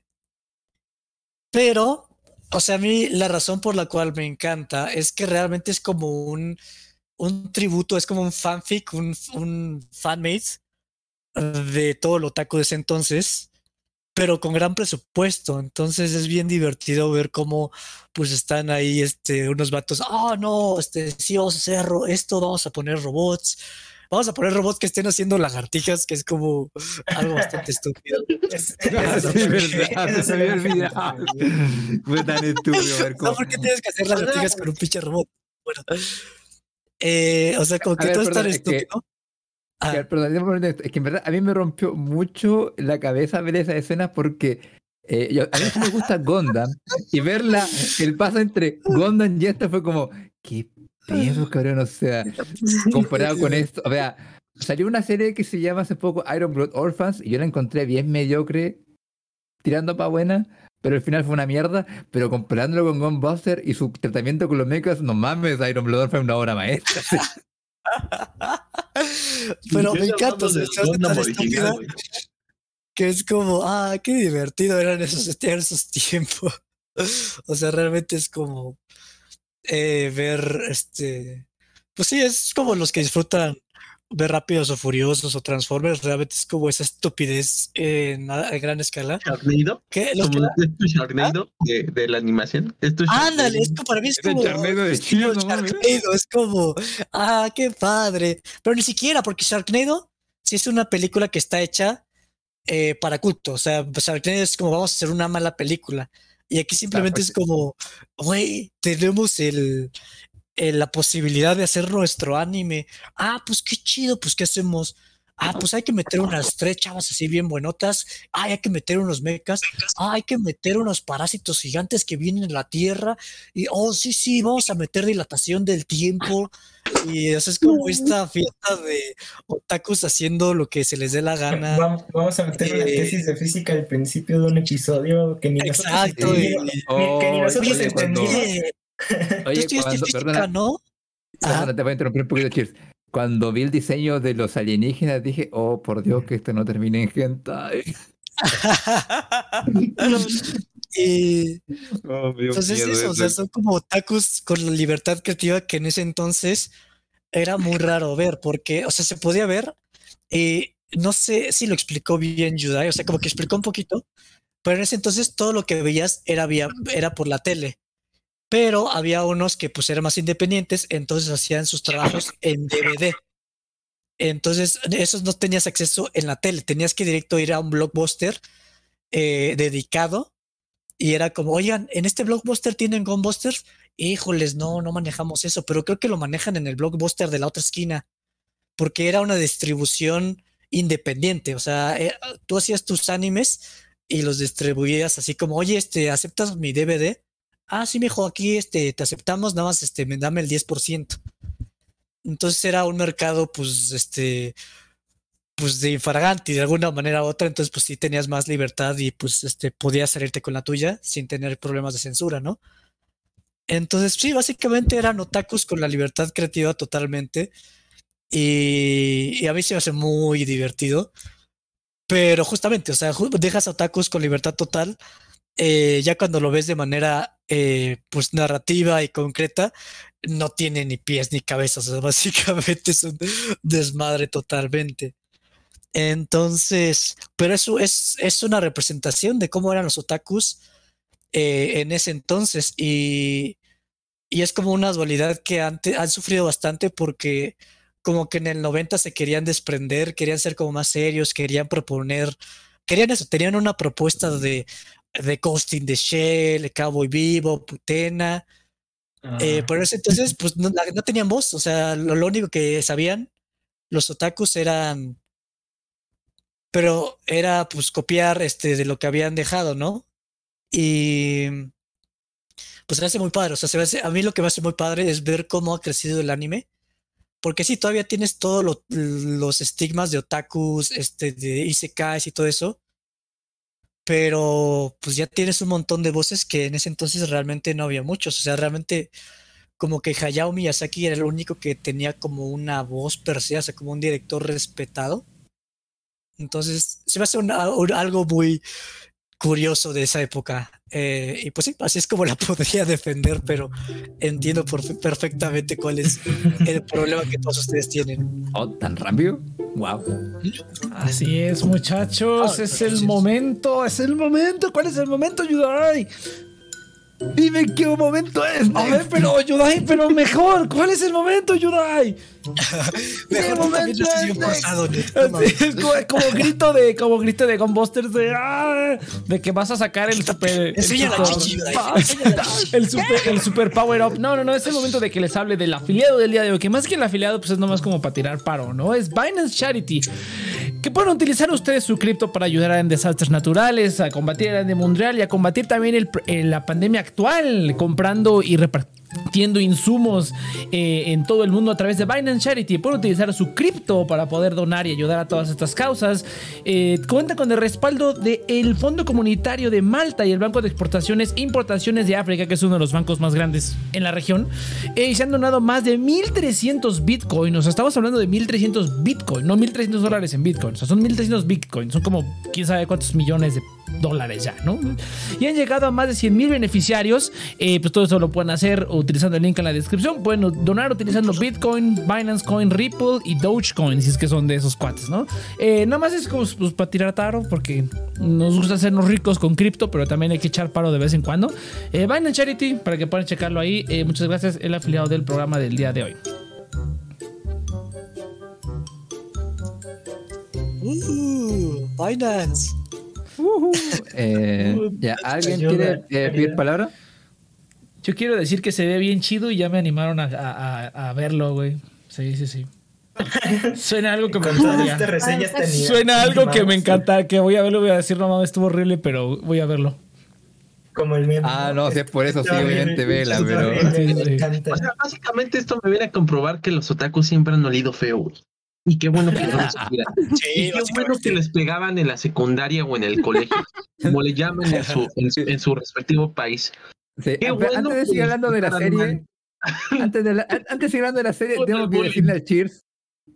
pero, o sea, a mí la razón por la cual me encanta es que realmente es como un, un tributo, es como un fanfic, un, un fanmate de todo lo otaku de ese entonces pero con gran presupuesto. Entonces es bien divertido ver cómo pues están ahí este, unos vatos, ah, no, este, sí vamos a hacer esto, vamos a poner robots. Vamos a poner robots que estén haciendo lagartijas, que es como algo bastante estúpido. Es, verdad, se me olvidado. Fue tan estúpido. Ver cómo... No, porque tienes que hacer lagartijas con un pinche robot. Bueno, eh, o sea, como que todo es tan estúpido. Ah. es que en verdad a mí me rompió mucho la cabeza ver esa escena porque eh, a mí me gusta Gondam y verla, el paso entre Gondam y esta fue como, qué pedo, cabrón, o sea, comparado con esto, o sea, salió una serie que se llama hace poco Iron Blood Orphans y yo la encontré bien mediocre, tirando para buena, pero al final fue una mierda, pero comparándolo con Gunbuster y su tratamiento con los mechas, no mames, Iron Blood Orphans es una obra maestra. Pero me encanta, se que es como, ah, qué divertido eran esos, esos tiempos. o sea, realmente es como eh, ver este. Pues sí, es como los que disfrutan ver Rápidos o Furiosos o Transformers, realmente es como esa estupidez en, gran escala. ¿Sharknado? ¿Qué? ¿Es tu Sharknado de, de, la animación? Ándale, es como para mí es, como... Sharknado de Sharknado, es como, ah, qué padre. Pero ni siquiera, porque Sharknado sí es una película que está hecha eh, para culto. O sea, Sharknado es como vamos a hacer una mala película. Y aquí simplemente es como, güey, tenemos el, eh, la posibilidad de hacer nuestro anime. Ah, pues qué chido, pues qué hacemos. Ah, pues hay que meter unas tres chavas así bien buenotas. Ah, hay que meter unos mecas. Ah, hay que meter unos parásitos gigantes que vienen en la Tierra. Y, oh, sí, sí, vamos a meter dilatación del tiempo. Y eso es como esta fiesta de otakus haciendo lo que se les dé la gana. Vamos, a meter una eh, tesis de física al principio de un episodio que ni exacto, nosotros, entendimos. Oye, cuando, física, ¿no? te voy a interrumpir un poquito, Cheers. Cuando vi el diseño de los alienígenas dije, oh, por Dios, que esto no termine en hentai. y oh, entonces eso, o sea, son como otakus con la libertad creativa que en ese entonces era muy raro ver, porque, o sea, se podía ver, y no sé si lo explicó bien Yudai, o sea, como que explicó un poquito, pero en ese entonces todo lo que veías era, vía, era por la tele pero había unos que pues eran más independientes, entonces hacían sus trabajos en DVD. Entonces, esos no tenías acceso en la tele, tenías que directo ir a un blockbuster eh, dedicado y era como, oigan, en este blockbuster tienen Gunbusters, híjoles, no, no manejamos eso, pero creo que lo manejan en el blockbuster de la otra esquina, porque era una distribución independiente, o sea, eh, tú hacías tus animes y los distribuías así como, oye, este, ¿aceptas mi DVD? Ah, sí, mijo, aquí este, te aceptamos, nada más este, dame el 10%. Entonces era un mercado, pues, este, pues de infraganti de alguna manera u otra, entonces pues sí tenías más libertad y pues este podías salirte con la tuya sin tener problemas de censura, ¿no? Entonces sí, básicamente eran otakus con la libertad creativa totalmente y, a mí se me hace muy divertido, pero justamente, o sea, dejas a otakus con libertad total eh, ya cuando lo ves de manera eh, pues narrativa y concreta, no tiene ni pies ni cabezas, básicamente es un desmadre totalmente. Entonces, pero eso es, es una representación de cómo eran los otakus eh, en ese entonces y, y, es como una dualidad que han, han sufrido bastante porque como que en el 90 se querían desprender, querían ser como más serios, querían proponer, querían eso, tenían una propuesta de, de Ghost in the Shell, Cowboy Vivo, Putena. Eh, por eso entonces, pues no, tenían voz, o sea, lo, único que sabían los otakus eran, pero era pues copiar este de lo que habían dejado, ¿no? Y pues se hace muy padre, o sea, se hace, a mí lo que me hace muy padre es ver cómo ha crecido el anime, porque sí, todavía tienes todos los estigmas de otakus, este, de isekais y todo eso, pero pues ya tienes un montón de voces que en ese entonces realmente no había muchos, o sea, realmente como que Hayao Miyazaki era el único que tenía como una voz per se, o sea, como un director respetado. Entonces, se me hace una- un- algo muy curioso de esa época. Eh, y pues sí, así es como la podría defender, pero entiendo por- perfectamente cuál es el problema que todos ustedes tienen. Oh, tan rápido. Wow. Así es, muchachos. Ah, es pero el momento. Es el momento. ¿Cuál es el momento, Yudai? Dime qué momento es. A ver, pero Yudai, pero mejor. ¿Cuál es el momento, Yudai? Mejor forzado, mames. Es como, como grito de como grito de Gunbusters de ah, de que vas a sacar el super el super- la chichi. el super el super power up. No, no, no, es el momento de que les hable del afiliado del día de hoy, que más que el afiliado pues es nomás como para tirar paro, ¿no? Es Binance Charity. Que pueden utilizar ustedes su cripto para ayudar en desastres naturales, a combatir el de mundial y a combatir también el- eh, la pandemia actual, comprando y repartiendo insumos eh, en todo el mundo a través de Binance Charity. Pueden utilizar su cripto para poder donar y ayudar a todas estas causas. Eh, cuenta con el respaldo del Fondo Comunitario de Malta y el Banco de Exportaciones e Importaciones de África, que es uno de los bancos más grandes en la región. Eh, y se han donado más de 1.300 bitcoins. O sea, estamos hablando de 1.300 bitcoins, no 1.300 dólares en bitcoin. O sea, son 1.300 bitcoins. Son como quién sabe cuántos millones de dólares ya, ¿no? Y han llegado a más de 100 mil beneficiarios. Eh, pues todo eso lo pueden hacer utilizando el link en la descripción. Pueden donar utilizando Bitcoin, Binance Coin, Ripple y Dogecoin, si es que son de esos cuates, ¿no? Eh, nada más es como pues, para tirar taro, porque nos gusta hacernos ricos con cripto, pero también hay que echar paro de vez en cuando. Eh, Binance Charity, para que puedan checarlo ahí. Eh, muchas gracias, el afiliado del programa del día de hoy. Uh. Eh, ya, ¿Alguien quiere eh, pedir palabra? Yo quiero decir que se ve bien chido y ya me animaron a, a- a- verlo, güey. Sí, sí, sí. Suena algo que me tenía- Suena algo que me encanta, que voy a verlo, voy a decir, no mames, estuvo horrible, pero voy a verlo. Como el meme. Ah, no, si es por eso, sí, obviamente vela, pero- Sí, sí. O sea, básicamente esto me viene a comprobar que los otakus siempre han olido feo, güey. Y qué bueno que no cuidan. Y Sí, qué bueno que les pegaban en la secundaria o en el colegio, como le llaman en su, en su, en su respectivo país. Sí, Qué pero bueno antes de seguir hablando de la serie, antes de, la- an- antes de seguir hablando de la serie, tengo que decirle al Cheers.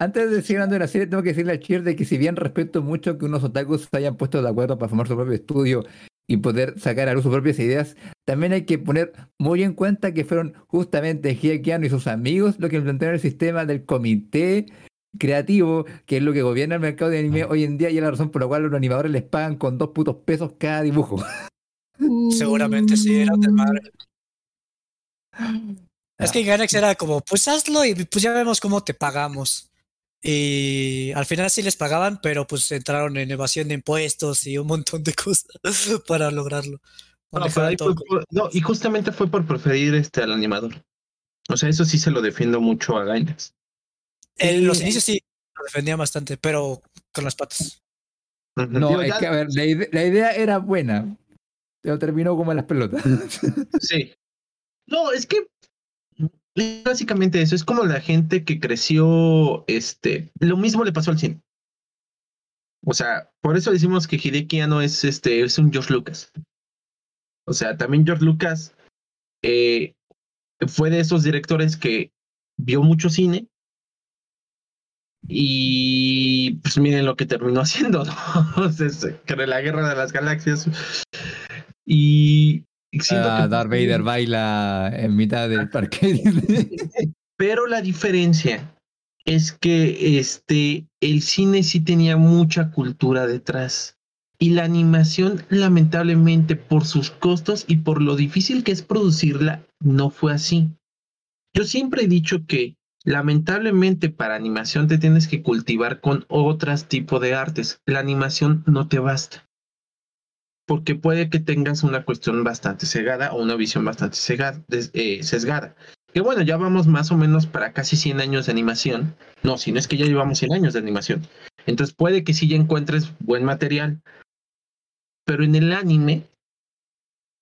Antes de seguir hablando de la serie, tengo que decirle al Cheers de que si bien respeto mucho que unos otakus se hayan puesto de acuerdo para formar su propio estudio y poder sacar a luz sus propias ideas, también hay que poner muy en cuenta que fueron justamente Hiekiano y sus amigos los que implantaron el sistema del comité creativo, que es lo que gobierna el mercado de anime hoy en día y es la razón por la cual los animadores les pagan con dos putos pesos cada dibujo. Seguramente sí, era del mar. Ah. Es que Ganex era como, pues hazlo y pues ya vemos cómo te pagamos. Y al final sí les pagaban, pero pues entraron en evasión de impuestos y un montón de cosas para lograrlo. No, Manejaban pero ahí todo fue por- no, y justamente fue por preferir este al animador. O sea, eso sí se lo defiendo mucho a Gainax. En los inicios sí lo defendía bastante, pero con las patas. No, Digo, es ya- que a ver, la, ide- la idea era buena, pero terminó como en las pelotas. Sí. No, es que es básicamente eso. Es como la gente que creció, este, lo mismo le pasó al cine. O sea, por eso decimos que Hideki Anno es este, es un George Lucas. O sea, también George Lucas eh, fue de esos directores que vio mucho cine. Y pues miren lo que terminó haciendo, ¿no? O sea, es- que era la guerra de las galaxias. Y siento Ah, que- Darth Vader baila en mitad del parque. Pero la diferencia es que este el cine sí tenía mucha cultura detrás. Y la animación, lamentablemente, por sus costos y por lo difícil que es producirla, no fue así. Yo siempre he dicho que lamentablemente para animación te tienes que cultivar con otros tipos de artes. La animación no te basta. Porque puede que tengas una cuestión bastante cegada o una visión bastante cegada, eh, sesgada. Que bueno, ya vamos más o menos para casi 100 años de animación. No, si no es que ya llevamos 100 años de animación. Entonces puede que sí ya encuentres buen material. Pero en el anime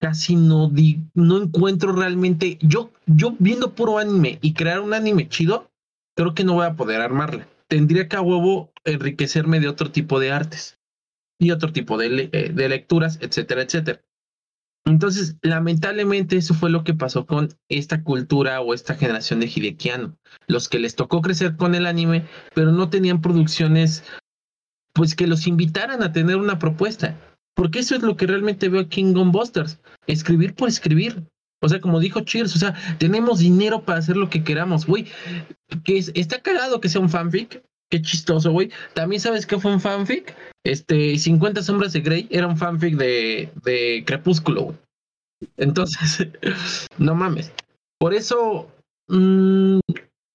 casi no no encuentro realmente yo yo viendo puro anime y crear un anime chido, creo que no voy a poder armarla. Tendría que a huevo enriquecerme de otro tipo de artes y otro tipo de, eh, de lecturas, etcétera, etcétera. Entonces, lamentablemente eso fue lo que pasó con esta cultura o esta generación de Hidekiano. Los que les tocó crecer con el anime, pero no tenían producciones pues que los invitaran a tener una propuesta. Porque eso es lo que realmente veo aquí en Gunbusters. Escribir por escribir. O sea, como dijo Cheers, o sea, tenemos dinero para hacer lo que queramos, güey. Que es- está cagado que sea un fanfic. Qué chistoso, güey. También sabes que fue un fanfic. Este, 50 sombras de Grey era un fanfic de, de Crepúsculo, güey. Entonces, no mames. Por eso, mm,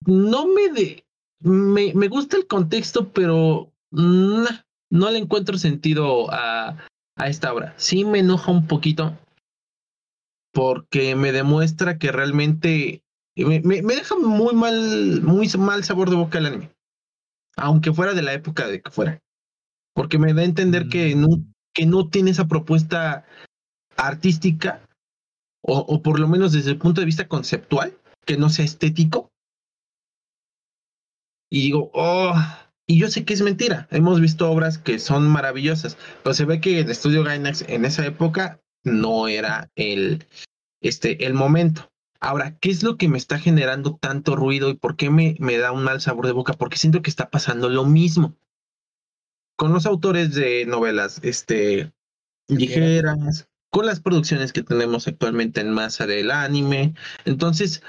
no me de. Me, me gusta el contexto, pero mm, no le encuentro sentido a, a esta obra. Sí me enoja un poquito porque me demuestra que realmente me, me- me deja muy mal, muy mal sabor de boca el anime. Aunque fuera de la época de que fuera. Porque me da a entender que, no, que no tiene esa propuesta artística, o, o por lo menos desde el punto de vista conceptual, que no sea estético. Y digo, oh, y yo sé que es mentira. Hemos visto obras que son maravillosas, pero se ve que el estudio Gainax en esa época no era el, este, el momento. Ahora, ¿qué es lo que me está generando tanto ruido y por qué me, me da un mal sabor de boca? Porque siento que está pasando lo mismo con los autores de novelas este, ligeras, con las producciones que tenemos actualmente en masa del anime. Entonces,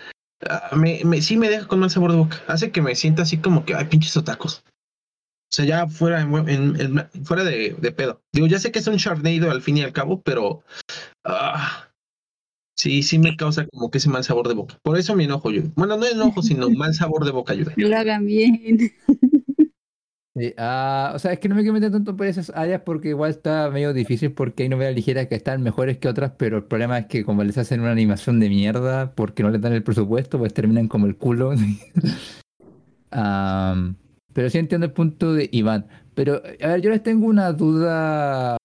ah, me, me- sí me deja con mal sabor de boca. Hace que me sienta así como que, ay, pinches otacos. O sea, ya fuera, en- en- en- fuera de, de pedo. Digo, ya sé que es un Sharknado al fin y al cabo, pero ah, sí, sí me causa como que ese mal sabor de boca. Por eso me enojo yo. Bueno, no enojo, sino mal sabor de boca ayuda. Que lo hagan bien. Sí, ah, o sea, es que no me quiero meter tanto por esas áreas porque igual está medio difícil porque hay novelas ligeras que están mejores que otras, pero el problema es que como les hacen una animación de mierda porque no les dan el presupuesto, pues terminan como el culo. Am, pero sí entiendo el punto de Iván. Pero, a ver, yo les tengo una duda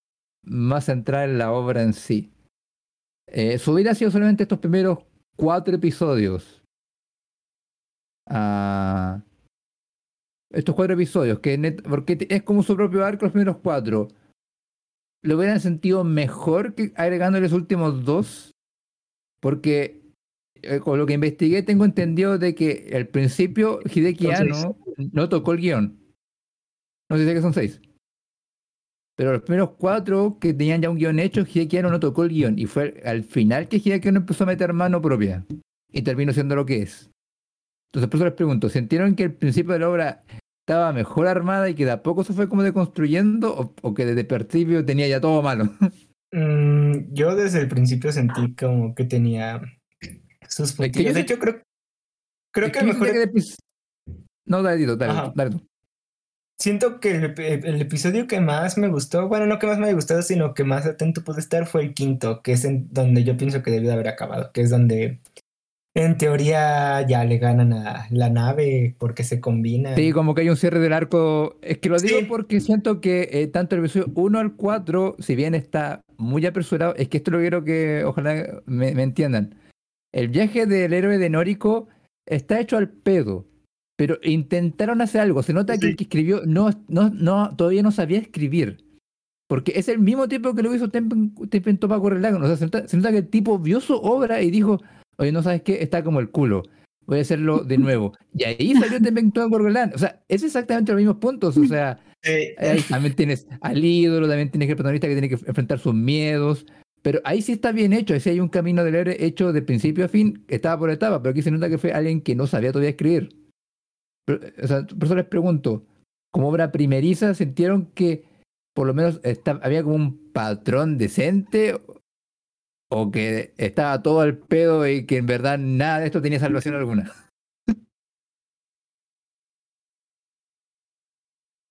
más centrada en la obra en sí. Eh, su vida ha sido solamente estos primeros cuatro episodios. Ah, estos cuatro episodios, que net- porque es como su propio arco los primeros cuatro. ¿Lo hubieran sentido mejor que agregándole los últimos dos? Porque eh, con lo que investigué tengo entendido de que al principio Hideki. Anno no tocó el guion. No sé si que son seis. Pero los primeros cuatro que tenían ya un guion hecho, Hideki Anno no tocó el guion. Y fue al final que Hideki Anno empezó a meter mano propia. Y terminó siendo lo que es. Entonces, por eso les pregunto, ¿sintieron que el principio de la obra estaba mejor armada y que de a poco se fue como deconstruyendo? ¿O, o que desde el principio tenía ya todo malo? Mm, yo desde el principio sentí como que tenía sus puntillos. De hecho, creo, creo Es que mejor que No, dale, dale, dale tú. Siento que el, ep- el episodio que más me gustó, bueno, no que más me haya gustado, sino que más atento pude estar fue el quinto, que es en donde yo pienso que debió de haber acabado, que es donde en teoría ya le ganan a la nave porque se combinan. Sí, como que hay un cierre del arco. Es que lo digo Sí. porque siento que eh, tanto el episodio 1 al 4, si bien está muy apresurado, es que esto lo quiero que ojalá me, me entiendan. El viaje del héroe de Noriko está hecho al pedo, pero intentaron hacer algo. Se nota que el que escribió no, no, no, todavía no sabía escribir. Porque es el mismo tipo que lo hizo Tempen, Tempen Topa. O sea, se nota, se nota que el tipo vio su obra y dijo, oye, no sabes qué, está como el culo. Voy a hacerlo de nuevo. Y ahí salió Tempen Topa Correlagon. O sea, es exactamente los mismos puntos. O sea, ahí también tienes al ídolo, también tienes el protagonista que tiene que enfrentar sus miedos. Pero ahí sí está bien hecho, ahí sí hay un camino del héroe hecho de principio a fin, etapa por etapa, pero aquí se nota que fue alguien que no sabía todavía escribir. O sea, por eso les pregunto, como obra primeriza, ¿sintieron que por lo menos está- había como un patrón decente o que estaba todo al pedo y que en verdad nada de esto tenía salvación alguna?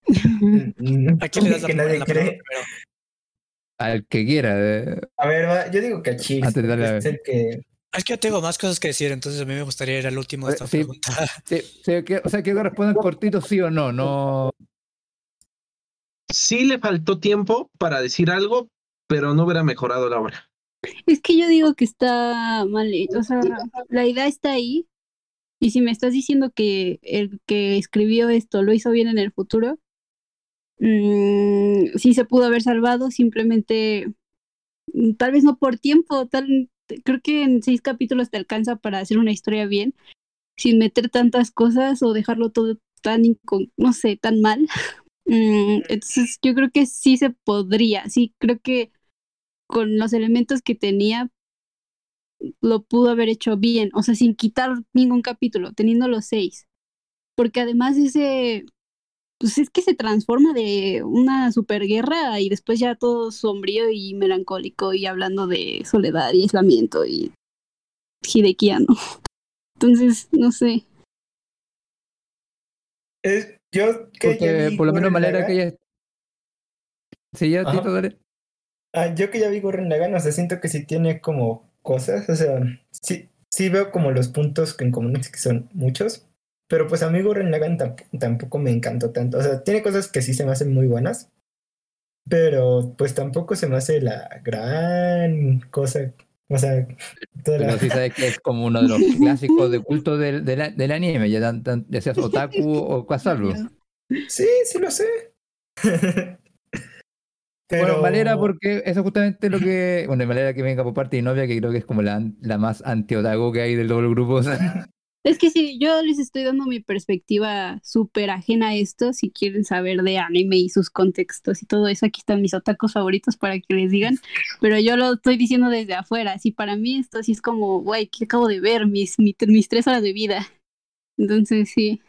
¿A quién le das la, que nadie cree. Al que quiera. eh, A ver, va, yo digo que a Cheers, Antes de darle porque a- el que Es que yo tengo más cosas que decir, entonces a mí me gustaría ir al último de esta Sí. pregunta. sí, sí, que- o sea, que respondan cortito sí o no, no. Sí le faltó tiempo para decir algo, pero no hubiera mejorado la obra. Es que yo digo que está mal hecho. O sea, la idea está ahí. Y si me estás diciendo que el que escribió esto lo hizo bien en el futuro, mm, sí se pudo haber salvado, simplemente, mm, tal vez no por tiempo, tal, creo que en seis capítulos te alcanza para hacer una historia bien, sin meter tantas cosas o dejarlo todo tan, no sé, tan mal. Mm, entonces yo creo que sí se podría, sí, creo que con los elementos que tenía lo pudo haber hecho bien, o sea, sin quitar ningún capítulo, teniendo los seis. Porque además ese, pues es que se transforma de una superguerra y después ya todo sombrío y melancólico y hablando de soledad y aislamiento y hidequiano. Entonces, no sé. Es, yo que ya vi por lo menos Gurren manera que ya. Sí, ya. Tito, dale. Ah, yo que ya vi Gurren Lagann, o sea, siento que sí tiene como cosas, o sea, sí, sí veo como los puntos que en común que son muchos, pero pues a mí Gurren Lagann tamp- tampoco me encantó tanto, o sea, tiene cosas que sí se me hacen muy buenas, pero pues tampoco se me hace la gran cosa, o sea, toda la- Pero sí sabes que es como uno de los clásicos de culto del, del, del anime, ya, tan- ya seas otaku o casalvo. Sí, sí lo sé. Bueno, Valera, Pero- porque eso es justamente lo que. Bueno, Valera que venga por parte de mi novia, que creo que es como la, la más anti-otaku que hay del doble grupo. o sea, Es que sí, yo les estoy dando mi perspectiva súper ajena a esto. Si quieren saber de anime y sus contextos y todo eso, aquí están mis otakus favoritos para que les digan. Pero yo lo estoy diciendo desde afuera. Así para mí esto sí es como, güey, ¿qué acabo de ver? Mis, mi- mis tres horas de vida. Entonces sí.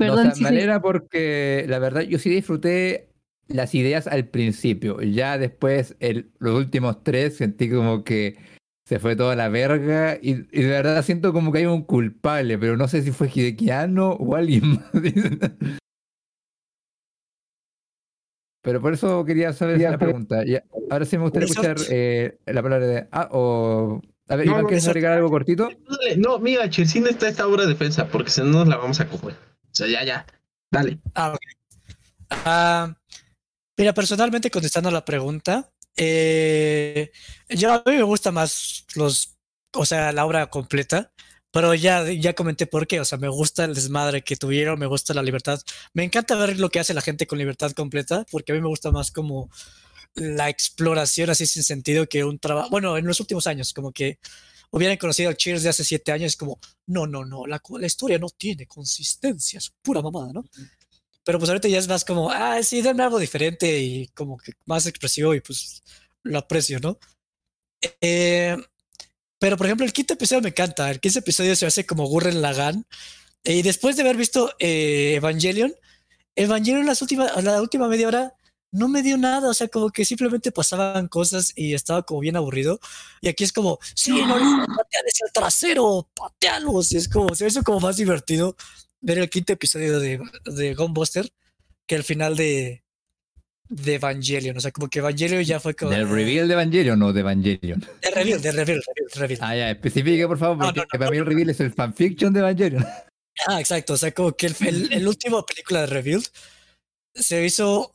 no, o Perdón, sea, sí. alegra porque la verdad yo sí disfruté las ideas al principio. Ya después, el, los últimos tres, sentí como que se fue toda la verga. Y, y de verdad siento como que hay un culpable, pero no sé si fue Hidekiano o alguien más. Pero por eso quería saber la pregunta. Ya, ahora sí me gustaría escuchar eh, la palabra de. Ah, o. A ver, No, Iván, ¿quieres agregar algo cortito? Dale, No, mira, Chelsea está esta obra de defensa, porque si no nos la vamos a coger. O sea, ya, ya. Dale. Ah, ok. Ah, mira, personalmente contestando a la pregunta, eh, yo a mí me gusta más los, o sea, la obra completa, pero ya, ya comenté por qué, o sea, me gusta el desmadre que tuvieron, me gusta la libertad, me encanta ver lo que hace la gente con libertad completa, porque a mí me gusta más como la exploración así sin sentido que un trabajo, bueno, en los últimos años, como que hubieran conocido Cheers de hace siete años, es como, no, no, no, la, la historia no tiene consistencia, es pura mamada, ¿no? Pero pues ahorita ya es más como, ah, sí, denme algo diferente y como que más expresivo y pues lo aprecio, ¿no? Eh, pero por ejemplo, el quinto episodio me encanta. El quinto episodio se hace como Gurren Lagann. Y después de haber visto eh, Evangelion, Evangelion las últimas, la última media hora no me dio nada. O sea, como que simplemente pasaban cosas y estaba como bien aburrido. Y aquí es como, sí, no, pateales el trasero, patealos. Y es como, se hizo como más divertido ver el quinto episodio de, de Gunbuster que el final de, de Evangelion. O sea, como que Evangelion ya fue como. ¿Del reveal de Evangelion o de Evangelion? De reveal, de reveal, reveal, reveal. Ah, ya, especifique por favor, porque no, no, para mí el reveal es el fanfiction de Evangelion. Ah, exacto. O sea, como que el, el, el último película de Revealed se hizo.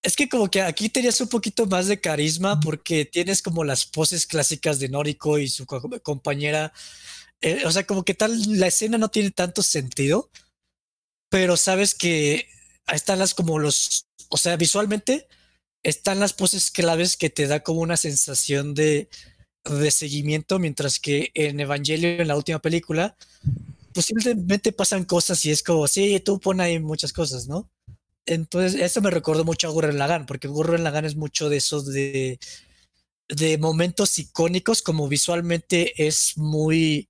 Es que como que aquí tenías un poquito más de carisma porque tienes como las poses clásicas de Noriko y su co- compañera. Eh, o sea, como que tal, la escena no tiene tanto sentido, pero sabes que están las como los, o sea, visualmente están las poses claves que te da como una sensación de, de seguimiento, mientras que en Evangelio, en la última película, pues simplemente pasan cosas y es como, sí, tú pon ahí muchas cosas, ¿no? Entonces, eso me recordó mucho a Gurren Lagann, porque Gurren Lagann es mucho de esos de, de momentos icónicos, como visualmente es muy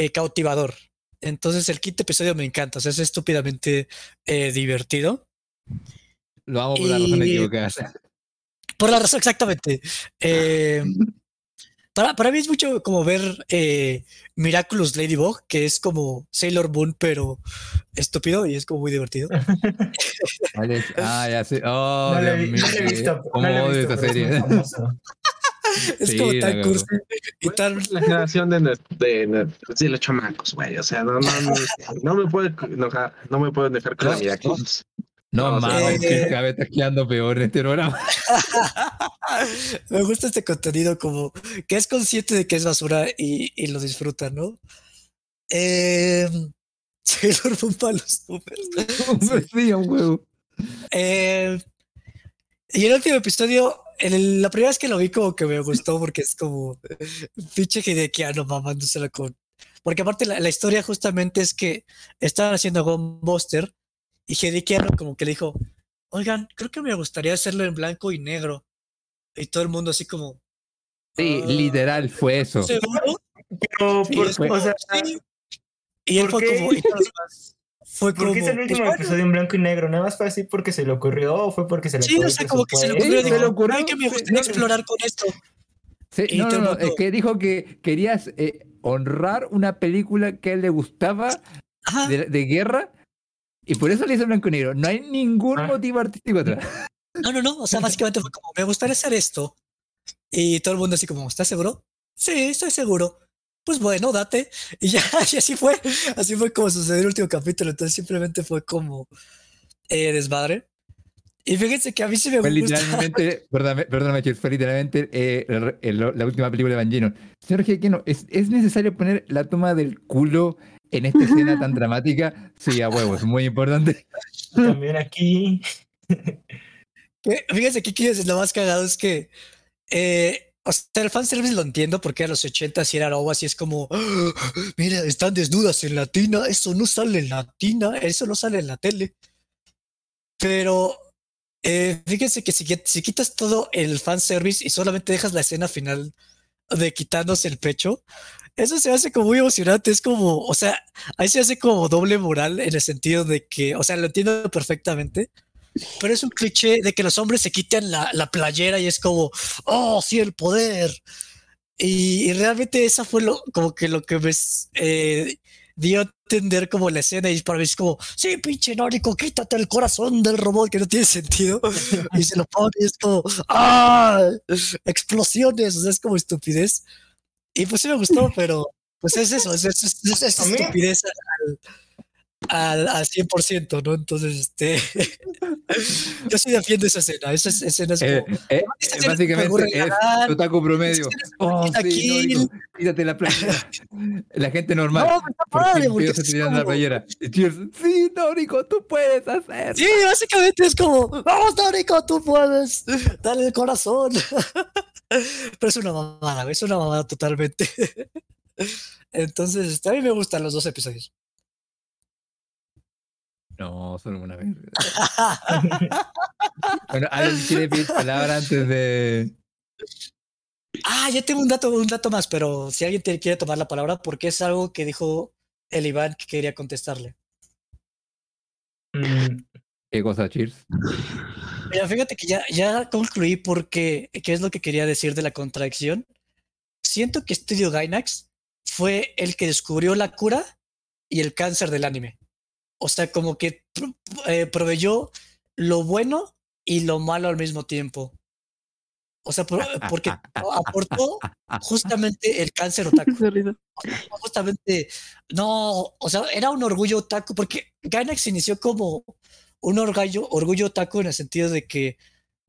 eh, cautivador. Entonces, el quinto episodio me encanta, o sea, es estúpidamente eh, divertido. Lo amo por la razón equivocada. Por la razón, exactamente. Eh, para, para mí es mucho como ver eh, Miraculous Ladybug, que es como Sailor Moon, pero estúpido y es como muy divertido. Ah, ya sé. Oh, no, Dios mío. no le he visto, ¿Cómo no le he odio visto, esta serie? Es Sí, como tan cursi y tan. La generación de, de, de los chamacos, güey. O sea, no, no, no, no me puede enojar, no me pueden dejar con la No. Miraculous. No, No, mames, que eh, cada vez estás quedando peor en este programa. Me gusta este contenido como que es consciente de que es basura y, y lo disfruta, ¿no? Eh, Sailor Moon para los boomers. Sí, un huevo. Eh, y el último episodio, el- la primera vez que lo vi como que me gustó porque es como pinche Hidekiano mamándosela con... Porque aparte la, la historia justamente es que estaban haciendo Gunbuster Y Hideki Anno como que le dijo, oigan, creo que me gustaría hacerlo en blanco y negro. Y todo el mundo así como... Sí, "Ah, literal fue eso. ¿seguro?". Pero, Y por- es como, o sea, "Sí". Y él ¿por fue qué? como... y todos Fue como... ¿por qué es el "Pues último bueno". episodio en blanco y negro? ¿Nada más fue así porque se le ocurrió o fue porque se le Sí, acabó o el sea, como que se le ocurrió, Sí, se dijo, le ocurrió, "Ay, que me sí, gustaría no, explorar con esto. Sí, Y no, no, no, es mundo- que dijo que querías eh, honrar una película que a él le gustaba de, de guerra y por eso le hizo blanco y negro. No hay ningún Ah. motivo artístico atrás. No, no, no. O sea, básicamente fue como, me gustaría hacer esto. Y todo el mundo así como, ¿estás seguro? Sí, estoy seguro. Pues bueno, date. Y ya, y así fue. Así fue como sucedió el último capítulo. Entonces simplemente fue como eh, desmadre. Y fíjense que a mí sí me Fue gusta. literalmente, perdóname, perdóname, fue literalmente eh, el- el- la última película de Evangelion. Señor Giacchino, ¿es, ¿es necesario poner la toma del culo en esta escena tan dramática? Sí, a huevos, muy importante. También aquí. Fíjense que aquí es lo más cagado es que eh, o sea, el fanservice lo entiendo porque a los 80 si era algo así es como "Ah, mira, están desnudas en la tina, eso no sale en la tina, eso no sale en la tele. Pero eh, fíjense que si, qui- si quitas todo el fanservice y solamente dejas la escena final de quitándose el pecho, eso se hace como muy emocionante. Es como, o sea, ahí se hace como doble moral en el sentido de que, o sea, lo entiendo perfectamente. Pero es un cliché de que los hombres se quitan la, la playera y es como, oh, sí, el poder. Y, y realmente esa fue lo, como que lo que me eh, dio a entender como la escena y para mí es como, sí, pinche nórdico, quítate el corazón del robot que no tiene sentido. y se lo pone y es como, ah, explosiones, o sea, es como estupidez. Y pues sí me gustó, pero pues es eso, es, es, es- es- estupidez al, al, al 100%, ¿no? Entonces, este, yo sí defiendo esa escena, esa es- escena es Eh, como, eh, esta escena es básicamente es otaku promedio. escena es Oh, sí, quítate la playera. La gente normal. No, está ¿Por padre, porque se es la playera? Sí, Nórdico, tú puedes hacer. Sí, básicamente es como, vamos, Nórdico, tú puedes, dale el corazón. Pero es una mamada, es una mamada totalmente. Entonces, a mí me gustan los dos episodios. No, solo una vez. Bueno, alguien quiere pedir palabra antes de. Ah, ya tengo un dato, un dato más, pero si alguien te quiere tomar la palabra, porque es algo que dijo el Iván que quería contestarle. Mm, ¿Qué cosa, Cheers? Mira, fíjate que ya, ya concluí porque, ¿qué es lo que quería decir de la contradicción? Siento que Studio Gainax fue el que descubrió la cura y el cáncer del anime. O sea, como que eh, proveyó lo bueno y lo malo al mismo tiempo. O sea, por- porque aportó justamente el cáncer otaku. Justamente, no, o sea, era un orgullo otaku, porque Gainax inició como un orgullo, orgullo otaku en el sentido de que,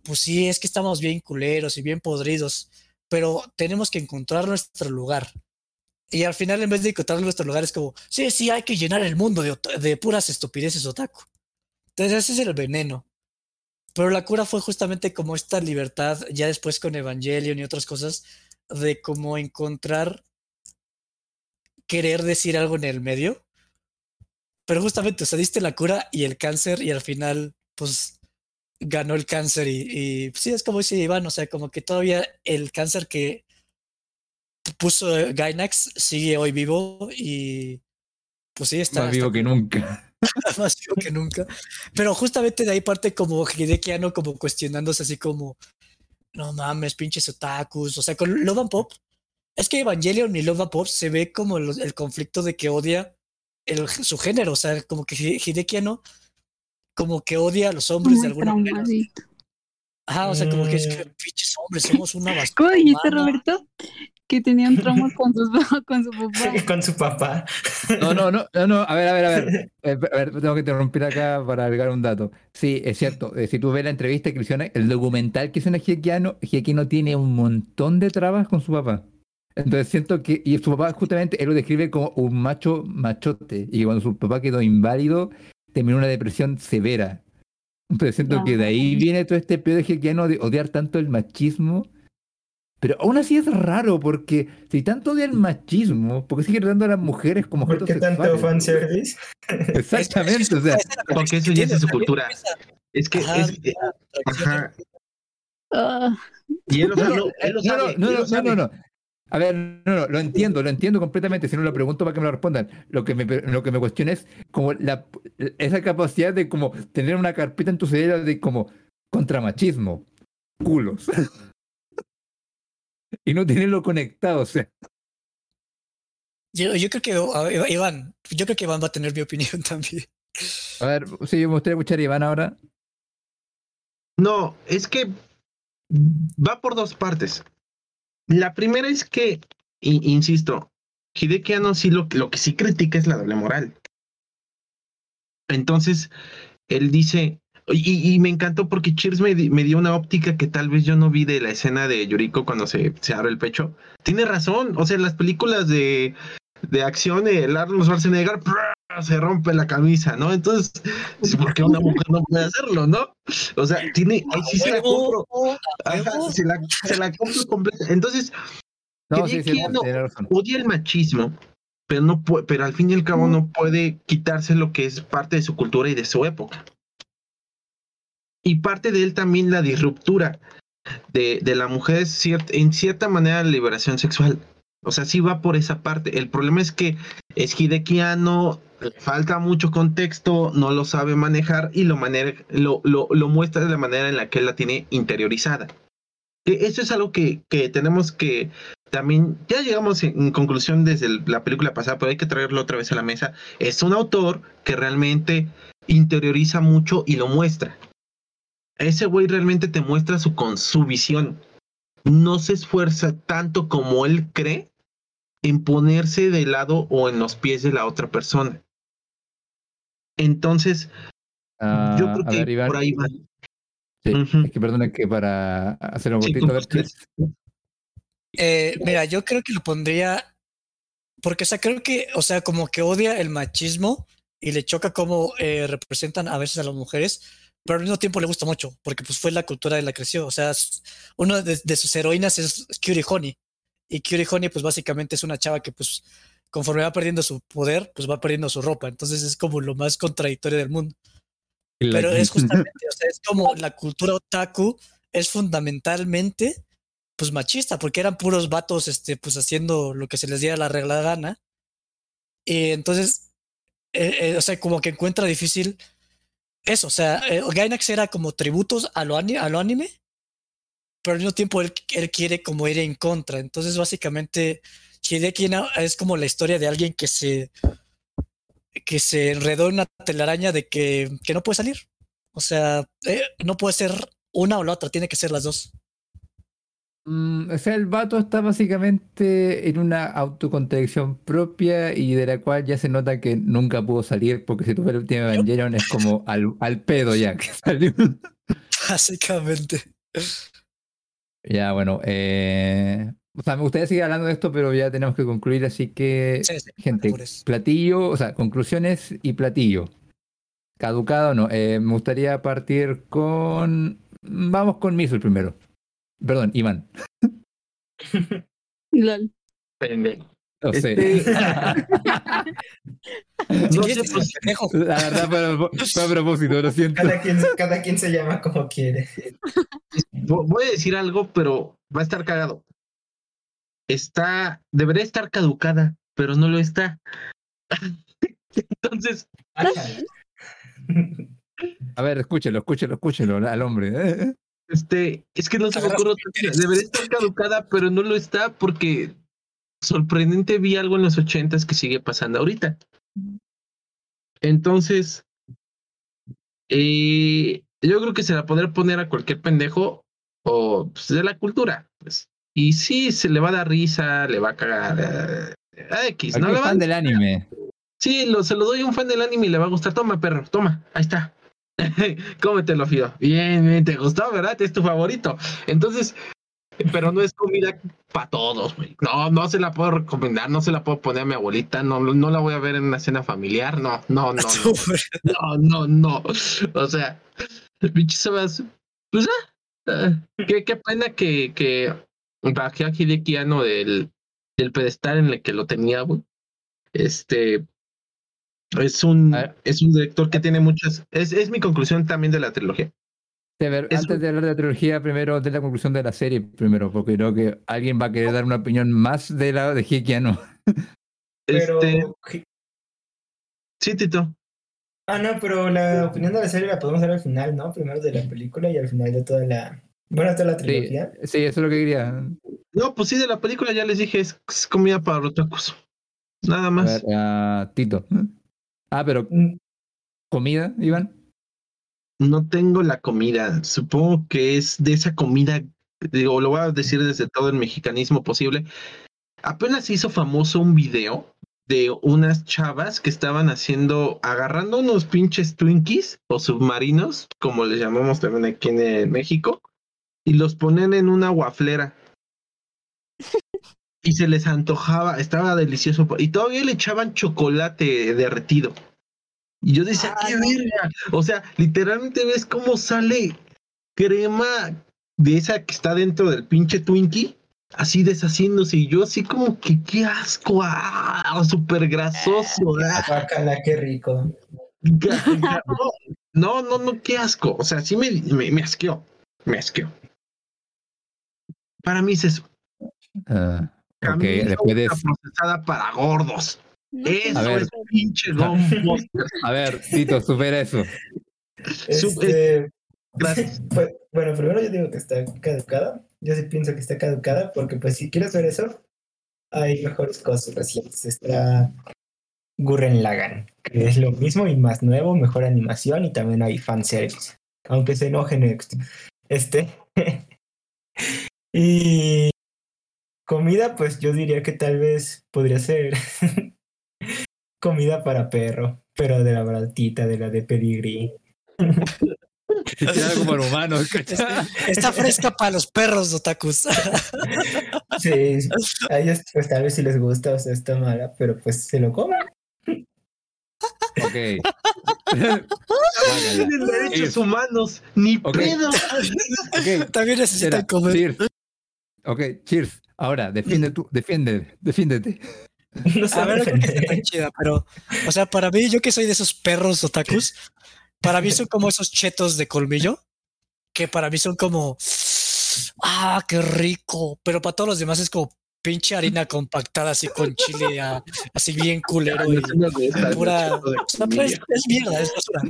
pues sí, es que estamos bien culeros y bien podridos, pero tenemos que encontrar nuestro lugar. Y al final, en vez de encontrar nuestro lugar, es como, sí, sí, hay que llenar el mundo de, de puras estupideces otaku. Entonces, ese es el veneno. Pero la cura fue justamente como esta libertad, ya después con Evangelion y otras cosas, de cómo encontrar querer decir algo en el medio. Pero justamente, o sea, diste la cura y el cáncer y al final, pues, ganó el cáncer y, y, pues, sí, es como dice Iván, o sea, como que todavía el cáncer que puso eh, Gainax sigue hoy vivo y pues sí, está, Más vivo está que nunca. más vivo que nunca. Pero justamente de ahí parte como Hideki Anno como cuestionándose así como, no mames, pinches otakus, o sea, con Love and Pop. Es que Evangelion y Love and Pop se ve como el, el conflicto de que odia el, su género, o sea, como que Hi- Hideki Anno como que odia a los hombres de alguna manera. Ajá, o sea, como que es que Mm. pinches hombres, somos una basura. ¿Cómo dijiste, humana". Roberto? Que tenía un trauma con, sus, con su papá. con su papá. No, no, no, no, no, a ver, a ver, a ver. Eh, a ver, tengo que interrumpir acá para agregar un dato. Sí, es cierto. eh, si tú ves la entrevista hicieron, el documental que hizo en Hiekiano, Hiekino tiene un montón de trabas con su papá. Entonces siento que, y su papá justamente, él lo describe como un macho machote. Y cuando su papá quedó inválido, terminó una depresión severa. Entonces siento que de ahí viene todo este pedo de Hiekiano de odiar tanto el machismo Pero aún así es raro porque si tanto odia el machismo, porque sigue tratando a las mujeres como ¿Por qué tanto sexuales? fanservice? Exactamente, o sea, Porque eso ya es de su cultura. Es que Ajá, es, eh, ajá, Ah, y él, o sea, No, lo- él lo no, sabe, no, él lo no, no, sabe. no, no. A ver, no, no, lo entiendo, lo entiendo completamente. Si no lo pregunto para que me lo respondan. Lo que me, lo que me cuestiona es como la, esa capacidad de como tener una carpeta en tu cerebro de como contramachismo, culos. Y no tenerlo conectado, o sea. Yo, yo creo que Iván, yo creo que Iván va a tener mi opinión también. A ver, sí, me gustaría escuchar a Iván ahora. No, es que va por dos partes. La primera es que, insisto, Hideki Anno sí lo, lo que sí critica es la doble moral. Entonces, él dice, y, y me encantó porque Cheers me, di- me dio una óptica que tal vez yo no vi de la escena de Yuriko cuando se, se abre el pecho. Tiene razón, o sea, en las películas de, de acción, el Arnold Schwarzenegger se rompe la camisa, ¿no? Entonces, ¿por qué una mujer no puede hacerlo, no? O sea, tiene, ahí sí se la compro. Ajá, se la, se la compro completa. Entonces, No, sí, sí, odia el machismo, pero no puede, pero al fin y al cabo no puede quitarse lo que es parte de su cultura y de su época. Y parte de él también la disruptura de, de la mujer ciert- en cierta manera la liberación sexual. O sea, sí va por esa parte. El problema es que es hidequiano, falta mucho contexto, no lo sabe manejar y lo, manera, lo, lo, muestra de la manera en la que él la tiene interiorizada. Eso es algo que, que tenemos que también, ya llegamos en, conclusión desde la película pasada, pero hay que traerlo otra vez a la mesa. Es un autor que realmente interioriza mucho y lo muestra. Ese güey realmente te muestra su, con su visión. No se esfuerza tanto como él cree en ponerse de lado o en los pies de la otra persona. Entonces, Ah, yo creo que ver, Iván. por ahí va. Sí. Es que perdona que para hacer un Sí. Eh, mira, yo creo que lo pondría porque, o sea, creo que, o sea, como que odia el machismo y le choca cómo eh, representan a veces a las mujeres, pero al mismo tiempo le gusta mucho, porque pues fue la cultura de la creció. O sea, una de, de sus heroínas es Curie Honey. Y Curie Honey, pues básicamente es una chava que, pues, conforme va perdiendo su poder, pues va perdiendo su ropa. Entonces es como lo más contradictorio del mundo. Pero es justamente, o sea, es como la cultura otaku es fundamentalmente pues machista, porque eran puros vatos, este, pues haciendo lo que se les diera la regla gana. Y entonces, eh, eh, o sea, como que encuentra difícil eso, o sea, eh, Gainax era como tributos a lo, ani- a lo anime, pero al mismo tiempo él, él quiere como ir en contra. Entonces, básicamente, Hideki es como la historia de alguien que se que se enredó en una telaraña de que, que no puede salir. O sea, eh, no puede ser una o la otra, tiene que ser las dos. Mm, o sea, el vato está básicamente en una autocontradicción propia y de la cual ya se nota que nunca pudo salir porque si tú ves el último Evangelion es como al, al pedo ya que salió. Básicamente. Ya, bueno, eh, o sea, me gustaría seguir hablando de esto, pero ya tenemos que concluir, así que, Sí, sí, gente, platillo, o sea, conclusiones y platillo. Caducado no, eh, me gustaría partir con... Vamos con Miso el primero. Perdón, Iván. lol. No sé. Este, no sé, pues. La verdad, fue a pro- fue a propósito, lo siento. Cada quien, cada quien se llama como quiere. vo- voy a decir algo, pero va a estar cagado. Está, debería estar caducada, pero no lo está. Entonces, A ver, escúchelo, escúchelo, escúchelo al hombre. Este, es que no se me ocurre. Debería estar caducada, pero no lo está porque sorprendente vi algo en los ochentas que sigue pasando ahorita. Entonces, eh, yo creo que se la podrá poner a cualquier pendejo o pues, de la cultura. pues. Y sí, se le va a dar risa, le va a cagar. eh, a X, ¿no? Le va a- fan del anime. Sí, lo, se lo doy a un fan del anime y le va a gustar. Toma, perro, toma, ahí está. Cómetelo, Fido. Bien, bien, te gustó, ¿verdad? Es tu favorito. Entonces, pero no es comida para todos, güey. No, no se la puedo recomendar, no se la puedo poner a mi abuelita, no, no la voy a ver en una cena familiar, no, no, no, no, no, no, no. O sea, pinche Sebas, pues ah, ah, qué, qué pena que, que bajé a Hideki Anno del, del pedestal en el que lo tenía, güey. Este es un, A es un director que tiene muchas. Es, es mi conclusión también de la trilogía. A ver, Es antes un- de hablar de la trilogía, primero de la conclusión de la serie, primero, porque creo que alguien va a querer dar una opinión más de la de Hikiano. Pero. Este, sí, Tito. Ah, no, pero la opinión de la serie la podemos dar al final, ¿no? Primero de la película y al final de toda la. Bueno, toda la trilogía. sí, eso es lo que quería. No, pues sí, de la película ya les dije, es, comida para otakus. Nada A más. ver, ah, Tito. Ah, pero Mm, comida, Iván. No tengo la comida. Supongo que es de esa comida, digo, lo voy a decir desde todo el mexicanismo posible. Apenas se hizo famoso un video de unas chavas que estaban haciendo, agarrando unos pinches Twinkies o submarinos, como les llamamos también aquí en México, y los ponen en una guaflera. Y se les antojaba, estaba delicioso. Y todavía le echaban chocolate derretido. Y yo decía, Ay, qué verga. O sea, literalmente ves cómo sale crema de esa que está dentro del pinche Twinkie, así deshaciéndose. Y yo así como que qué asco, ah, súper grasoso. ah. Qué rico. Ga- ga- No, no, no, qué asco. O sea, sí me, me, me asqueó. Me asqueó. Para mí es eso. Ah, ok, Camino después de ultra procesada para gordos. Eso A ver. es pinche. A ver, Tito, supera eso. Este, Gracias. pues, bueno, primero yo digo que está caducada. Yo sí pienso que está caducada porque pues si quieres ver eso, hay mejores cosas recientes. Está Gurren Lagann, que es lo mismo y más nuevo, mejor animación y también hay fanservice. Aunque se enojen ex- este. y comida, pues yo diría que tal vez podría ser comida para perro, pero de la baratita, de la de pedigrí. Era como el humano. Está, está fresca para los perros, otakus. Sí, a ellos pues tal vez si les gusta, o sea, está mala, pero pues se lo comen. Ok. Tienen derechos humanos, ni pedo. Ok, También necesitan comer. cheers. Ok, cheers. Ahora, defiende tú, defiende, defiéndete. No A ver, no tan chida, pero, o sea, para mí, yo que soy de esos perros otakus, para mí son como esos chetos de colmillo, que para mí son como, ah, qué rico, pero para todos los demás es como pinche harina compactada así con chile, así bien culero y pura, o sea, pues, es mierda, es basura.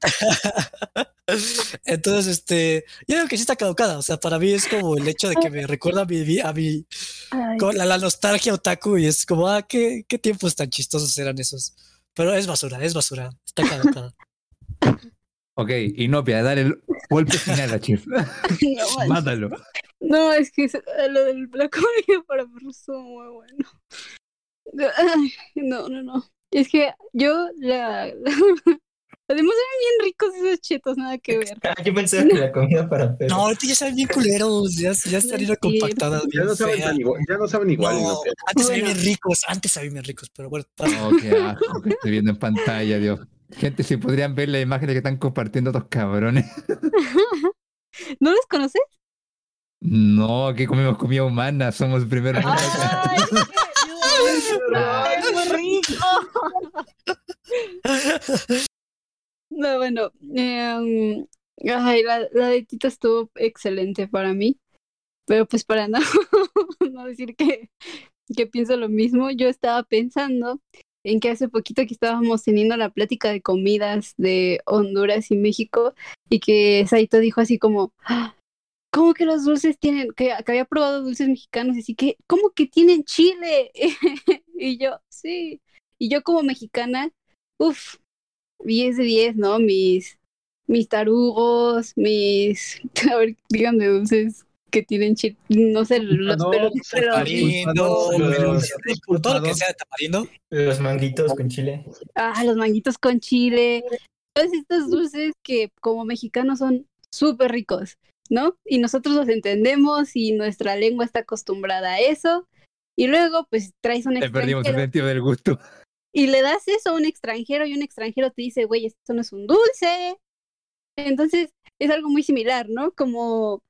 Entonces, este, yo creo que sí está caducada, o sea, para mí es como el hecho de que me recuerda a mi, a mi, con la, la nostalgia otaku y es como, ah, qué, qué tiempos tan chistosos eran esos. Pero es basura, es basura. Está caducada. Ok, Inopia, dale el golpe final a no, manches. Mátalo. No, es que se- lo del la comida para perros estuvo muy bueno. Ay, no, no, no. Es que yo la, la- además eran bien ricos esos chetos, nada que ver. Ah, Yo pensaba que la comida para perros. No, ahorita ya saben bien culeros, ya, ya está harina Sí. compactada. Ya no saben, tan igual, ya no saben igual. No, antes sabían Bueno. bien ricos, antes sabían bien ricos, pero bueno. Oh, qué asco que estoy viendo en pantalla, Dios. Gente, si podrían ver la imagen que están compartiendo estos cabrones. ¿No los conoces? No, aquí comemos comida humana, somos el primer mundo acá. Ay, que- Ay, muy rico. No, bueno, em, ay, la, la de Tito estuvo excelente para mí, pero pues para no, no decir que, que pienso lo mismo, yo estaba pensando en que hace poquito que estábamos teniendo la plática de comidas de Honduras y México y que Saito dijo así como, "Ah, ¿cómo que los dulces tienen, que, había probado dulces mexicanos, así que, ¿cómo que tienen chile? y yo, sí, y yo como mexicana, uff, 10 de 10, ¿no? Mis, mis tarugos, mis, a ver, díganme dulces que tienen chile, no sé, los No, pelos, Tamarindo, Los- todo lo que sea de tamarindo. Los manguitos con chile. ah, los manguitos con chile, todos estos dulces que como mexicanos son súper ricos, ¿no? Y nosotros los entendemos y nuestra lengua está acostumbrada a eso. Y luego, pues traes un Te perdimos el extranjero sentido del gusto. y le das eso a un extranjero y un extranjero te dice, güey, esto no es un dulce. Entonces, es algo muy similar, ¿no? Como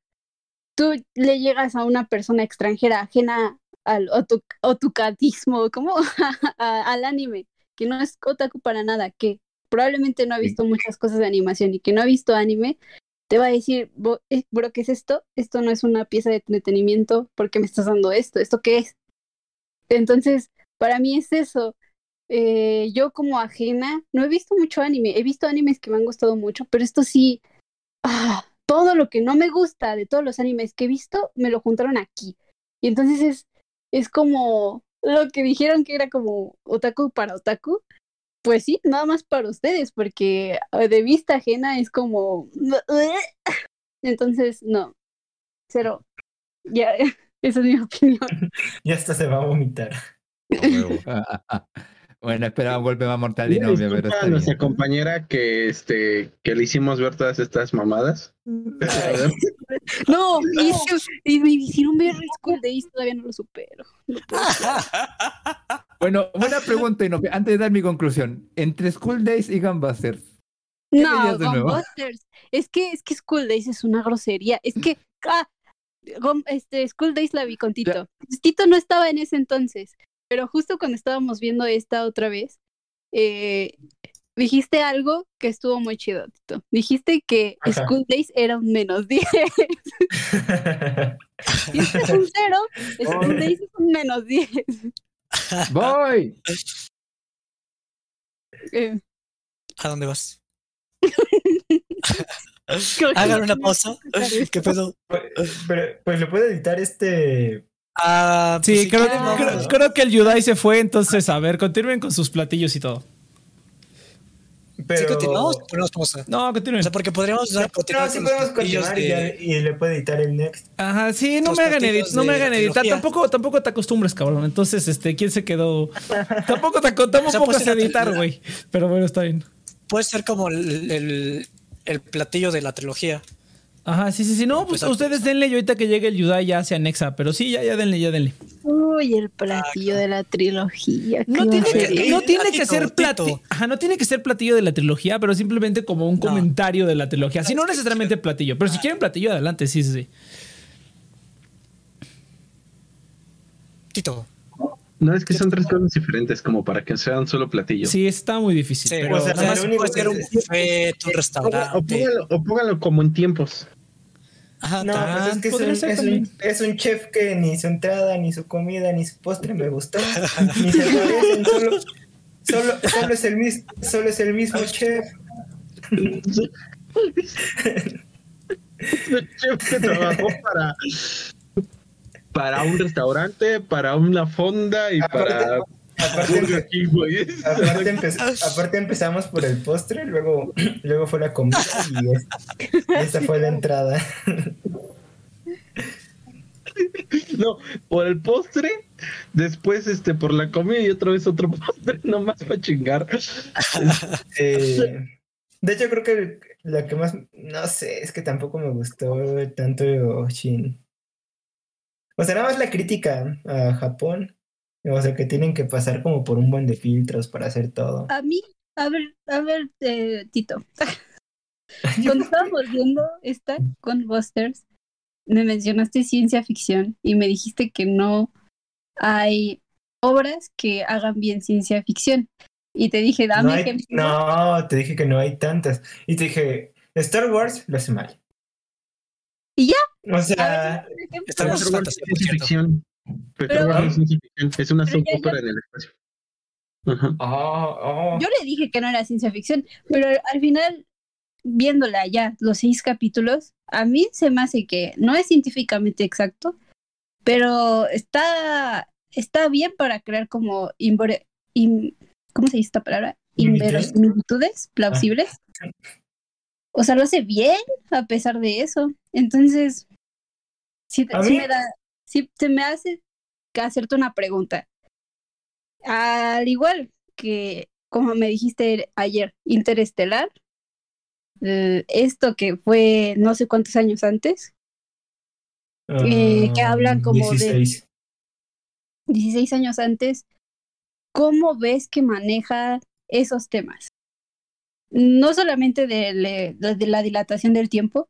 tú le llegas a una persona extranjera ajena al otu- otucatismo, ¿cómo? A- al anime, que no es otaku para nada, que probablemente no ha visto muchas cosas de animación y que no ha visto anime, te va a decir, "Bo- eh, bro, ¿qué es esto? Esto no es una pieza de entretenimiento, ¿por qué me estás dando esto? ¿Esto qué es? Entonces, para mí es eso. Eh, yo como ajena, no he visto mucho anime, he visto animes que me han gustado mucho, pero esto sí, ah, todo lo que no me gusta de todos los animes que he visto, me lo juntaron aquí. Y entonces es, es como lo que dijeron que era como otaku para otaku. Pues sí, nada más para ustedes, porque eh, de vista ajena es como... Entonces, no, cero. Ya, esa es mi opinión. Ya hasta se va a vomitar. Bueno, esperaba un golpe más mortal y no, pero está a nuestra bien. compañera que este que le hicimos ver todas estas mamadas. No, y, eso- y me hicieron ver School Days, todavía no lo supero. No. Bueno, buena pregunta, Inope, antes de dar mi conclusión. Entre School Days y Gunbusters. No, veías de nuevo? Gunbusters. Es que, es que School Days es una grosería. Es que, ah, este, School Days la vi con Tito. Tito no estaba en ese entonces, pero justo cuando estábamos viendo esta otra vez, eh, dijiste algo que estuvo muy chido, Tito. Dijiste que Ajá. School Days era un menos 10. Y este es un cero, School Days es un menos 10. ¡Voy! Eh, ¿A dónde vas? Hagan una pausa. ¿Qué pedo? Pero, pues lo puede editar este. Ah, pues Sí, si creo, quieren, no, creo- no. creo que el Yudai se fue, entonces a ver, continúen con sus platillos y todo. Pero... ¿Sí continuamos o ponemos pausa? No, O continúen. sea, porque podríamos No, continuar sí podemos continuar y, de- ya- y le puede editar el next. Ajá, sí, no Los me hagan, edit- no me hagan editar. Tampoco, tampoco te acostumbres, cabrón. Entonces, este, ¿quién se quedó? Tampoco te O sea, pues, editar, güey. Pero bueno, está bien. Puede ser como el, el, el platillo de la trilogía. Ajá, sí, sí, sí. No, pues ustedes denle y ahorita que llegue el Yudai ya se anexa. Pero sí, ya, ya denle, ya denle. Uy, el platillo de la trilogía. No tiene, que, no tiene que ser platillo. Ajá, no tiene que ser platillo de la trilogía, pero simplemente como un No. comentario de la trilogía. Si no necesariamente platillo, pero si quieren platillo, adelante, sí, sí, sí. Tito. No es que son tres cosas diferentes como para que sea un solo platillo. Sí, está muy difícil. Sí, pero o sea, nada más lo único puede ser que un es- buffet, un O, o restaurante. póngalo, o póngalo como en tiempos. Ajá, No, pues es que es un, es, un, es un chef que ni su entrada, ni su comida, ni su postre me gustó. ni se parecen, solo, solo, solo, es el mis, solo es el mismo chef. El chef que trabajó para, para un restaurante, para una fonda y Aparte- para Aparte, aparte, empe- aparte empezamos por el postre, luego, luego fue la comida y, es- y esta fue la entrada. No, por el postre, después este por la comida y otra vez otro postre, nomás para chingar. Eh, de hecho, creo que la que más, no sé, es que tampoco me gustó tanto Shin. O sea, nada más la crítica a Japón. O sea, que tienen que pasar como por un buen de filtros para hacer todo. A mí, a ver, a ver, eh, Tito. Cuando estábamos viendo esta con Busters, me mencionaste ciencia ficción y me dijiste que no hay obras que hagan bien ciencia ficción. Y te dije, No, dame hay- ejemplos. no, te dije que no hay tantas. Y te dije, Star Wars lo hace mal. ¿Y ya? O sea. Star Wars Wars fantasía, es por cierto. Pero Pero- es es una opera en el espacio. Ajá. oh, oh. Yo le dije que no era ciencia ficción, pero al final, viéndola ya, los seis capítulos, a mí se me hace que no es científicamente exacto, pero está, está bien para crear como in- ¿cómo se dice esta palabra? ¿Similitudes? Inverosimilitudes plausibles. O sea, lo hace bien a pesar de eso. Entonces, A sí mí- me da, sí se me hace hacerte una pregunta. Al igual que, como me dijiste ayer, Interestelar, eh, esto que fue no sé cuántos años antes, eh, que hablan como de- 16. 16 años antes, ¿cómo ves que maneja esos temas? No solamente de, la dilatación del tiempo,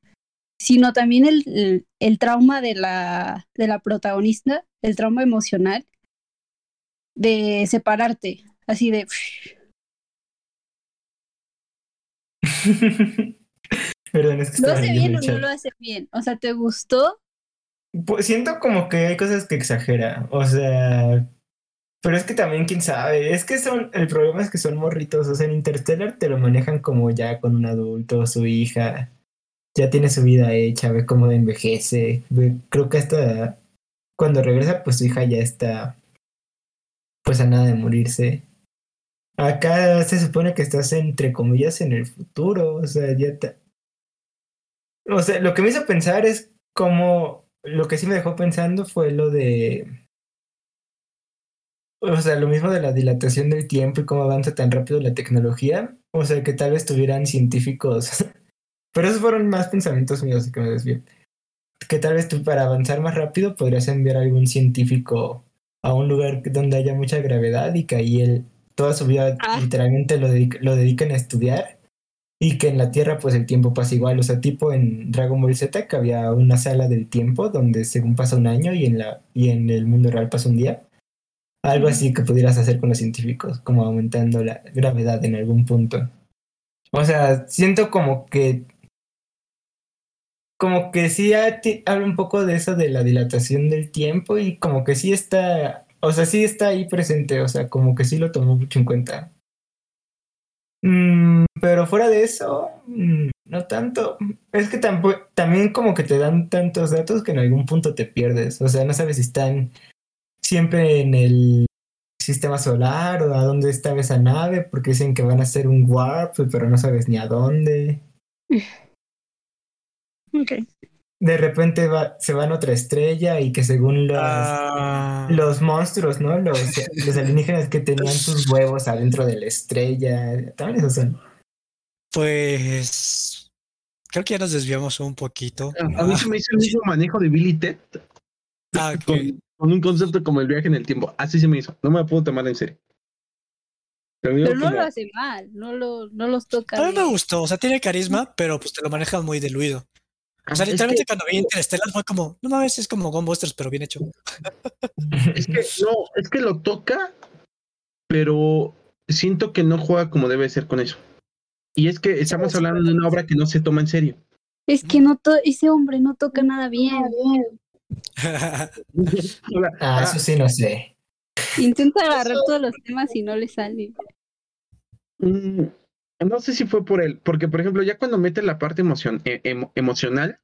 sino también el, el, el trauma de la, de la protagonista, el trauma emocional de separarte, así de... Perdón, es que ¿Lo hace bien o no lo hace bien? O sea, ¿te gustó? Pues siento como que hay cosas que exagera, o sea, pero es que también quién sabe, es que son, el problema es que son morritos, o sea, en Interstellar te lo manejan como ya con un adulto, su hija, ya tiene su vida hecha, ve cómo envejece, ve, creo que hasta cuando regresa, pues su hija ya está, pues a nada de morirse. Acá se supone que estás entre comillas en el futuro, o sea, ya te... O sea, lo que me hizo pensar es cómo lo que sí me dejó pensando fue lo de. O sea, lo mismo de la dilatación del tiempo y cómo avanza tan rápido la tecnología. O sea, que tal vez tuvieran científicos. Pero esos fueron más pensamientos míos y que me desvío. Que tal vez tú para avanzar más rápido podrías enviar a algún científico a un lugar donde haya mucha gravedad y que ahí él toda su vida Ah. literalmente lo, dedica, lo dedican a estudiar y que en la Tierra pues el tiempo pasa igual, o sea, tipo en Dragon Ball Z que había una sala del tiempo donde según pasa un año y en, la, y en el mundo real pasa un día. Algo así que pudieras hacer con los científicos, como aumentando la gravedad en algún punto. O sea, siento como que... Como que sí habla un poco de eso de la dilatación del tiempo y como que sí está... O sea, sí está ahí presente, o sea, como que sí lo tomó mucho en cuenta. Mm, pero fuera de eso, mm, no tanto. Es que tampo- también como que te dan tantos datos que en algún punto te pierdes. O sea, no sabes si están siempre en el sistema solar o a dónde está esa nave, porque dicen que van a hacer un warp, pero no sabes ni a dónde. Ok. De repente va- se van a otra estrella y que según los, Ah, los monstruos, ¿no? Los, los alienígenas que tenían sus huevos adentro de la estrella. También esos son. pues creo que ya nos desviamos un poquito. A mí se me hizo el mismo manejo de Billy Ted Ah, ok. Con, un concepto como el viaje en el tiempo. Así se me hizo. No me la puedo tomar en serio. Pero no como- lo hace mal, no, lo, no los toca. A mí me gustó, o sea, tiene carisma, pero pues te lo maneja muy diluido. O sea, Es literalmente que- cuando vi Interstellar fue como, no mames, es como Gunbusters, pero bien hecho. Es que no, es que lo toca, pero siento que no juega como debe ser con eso. Y es que estamos hablando de una obra que no se toma en serio. Es que no to ese hombre no toca nada bien. Ah, eso sí, no sé. Intenta agarrar todos los temas y no le sale. mm, no sé si fue por él, porque por ejemplo, ya cuando mete la parte emocion- e- emo- emocional,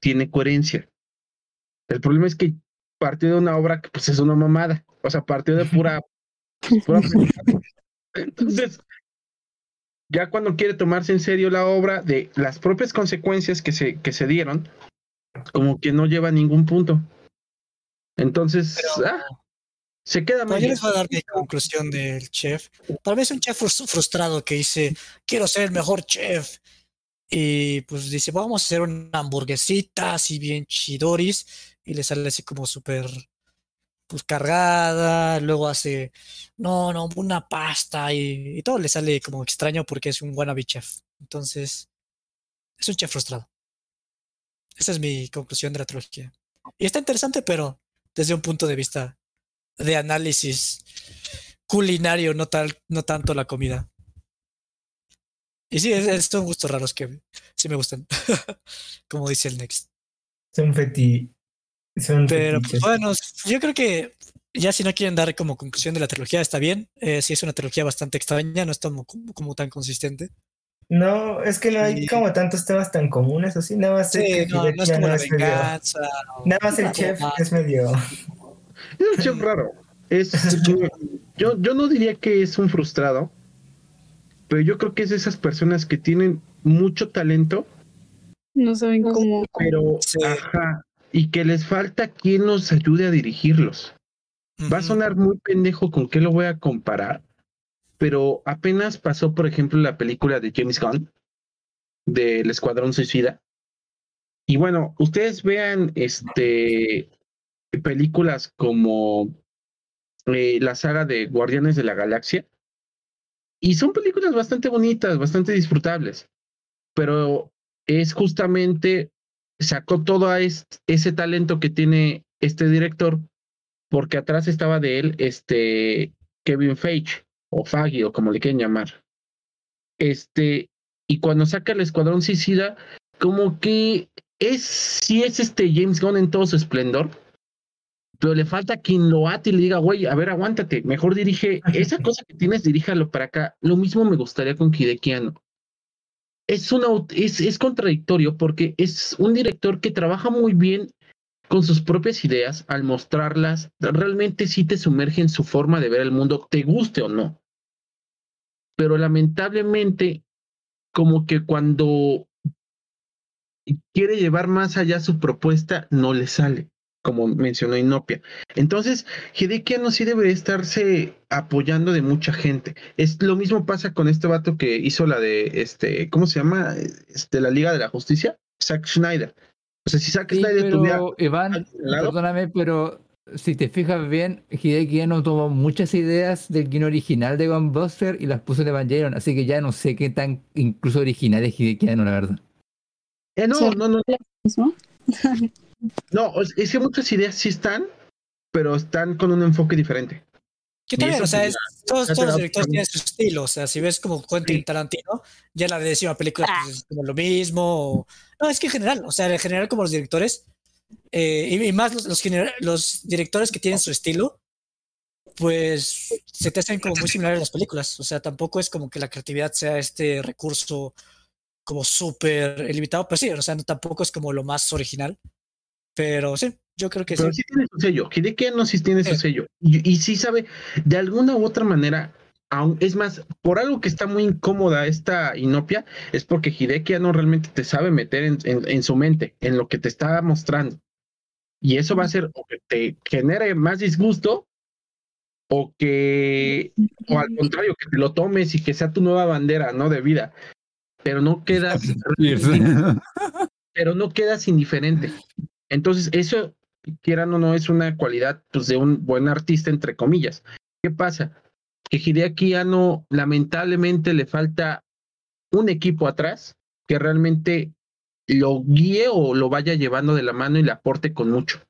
tiene coherencia. El problema es que partió de una obra que pues es una mamada. O sea, partió de pura. pura. Entonces, ya cuando quiere tomarse en serio la obra de las propias consecuencias que se, que se dieron, como que no lleva ningún punto. Entonces, Pero- ah, se queda Bueno, yo les voy a dar mi conclusión del chef. Para mí es un chef frus- frustrado que dice, quiero ser el mejor chef. Y pues dice, vamos a hacer una hamburguesita así bien chidoris. Y le sale así como súper pues cargada. Luego hace, no, no, una pasta. Y, y todo le sale como extraño porque es un wannabe chef. Entonces, es un chef frustrado. Esa es mi conclusión de la trilogía. Y está interesante, pero desde un punto de vista de análisis culinario, no, tal, no tanto la comida. Y sí, es, es- son gustos raros que sí me gustan, como dice el Next. Son feti. Son Pero pues, fetiches. bueno, yo creo que ya si no quieren dar como conclusión de la trilogía, está bien. Eh, sí es una trilogía bastante extraña, no es como, como, como tan consistente. No, es que no hay Sí. como tantos temas tan comunes así, nada más Sí, que no, es como la medio- Nada más el chef es medio. Es un chef raro. Es, yo, yo no diría que es un frustrado, pero yo creo que es de esas personas que tienen mucho talento, No saben cómo. pero Sí. ajá, y que les falta quien los ayude a dirigirlos. Va a sonar muy pendejo con qué lo voy a comparar, pero apenas pasó, por ejemplo, la película de James Gunn, del Escuadrón Suicida. Y bueno, ustedes vean este películas como eh, la saga de Guardianes de la Galaxia. Y son películas bastante bonitas, bastante disfrutables. Pero es justamente sacó todo a este- ese talento que tiene este director, porque atrás estaba de él este Kevin Feige, o Faggy, o como le quieren llamar. Este, y cuando saca el Escuadrón Suicida, como que es, sí es este James Gunn en todo su esplendor, pero le falta quien lo ate y le diga, güey, a ver, aguántate, mejor dirige esa cosa que tienes, diríjalo para acá. Lo mismo me gustaría con Hideki Anno. Es, una, es, es contradictorio porque es un director que trabaja muy bien con sus propias ideas al mostrarlas, realmente sí te sumerge en su forma de ver el mundo, te guste o no. Pero lamentablemente, como que cuando quiere llevar más allá su propuesta, no le sale, como mencionó Inopia. Entonces, Hideki Anno sí debe estarse apoyando de mucha gente. Es lo mismo pasa con este vato que hizo la de este, ¿cómo se llama? Este, la Liga de la Justicia, Zack Schneider. O sea, si Zack Sí, Snyder tuviera pero Iván, perdóname, pero si te fijas bien, Hideki Anno tomó muchas ideas del guion original de Gunbuster y las puso en Evangelion, así que ya no sé qué tan incluso original es Hideki Anno, la verdad. Eh, no, no, no, mismo. no, o sea, es que muchas ideas sí están, pero están con un enfoque diferente. Que Y también, o sea, es- todos, todos los directores tienen su estilo. O sea, si ves como Quentin Sí. Tarantino, ya la décima película pues, es como lo mismo. o- No, es que en general, o sea, en general como los directores, eh, y, y más los, los, los directores que tienen su estilo, pues se te hacen como muy similares las películas. O sea, tampoco es como que la creatividad sea este recurso como súper ilimitado, pues sí, o sea, no, tampoco es como lo más original. Pero sí, yo creo que Pero sí. sí tiene su sello. Hideki Anno sí tiene su sello. Y, y sí sabe, de alguna u otra manera, aun, es más, por algo que está muy incómoda esta inopia, es porque Hideki Anno realmente te sabe meter en, en- en su mente, en lo que te está mostrando. Y eso va a ser o que te genere más disgusto, o que, o al contrario, que te lo tomes y que sea tu nueva bandera, ¿no? De vida. Pero no quedas, pero no quedas indiferente. Entonces, eso, quieran o no, es una cualidad pues, de un buen artista, entre comillas. ¿Qué pasa? Que Hideaki Anno lamentablemente le falta un equipo atrás que realmente lo guíe o lo vaya llevando de la mano y le aporte con mucho.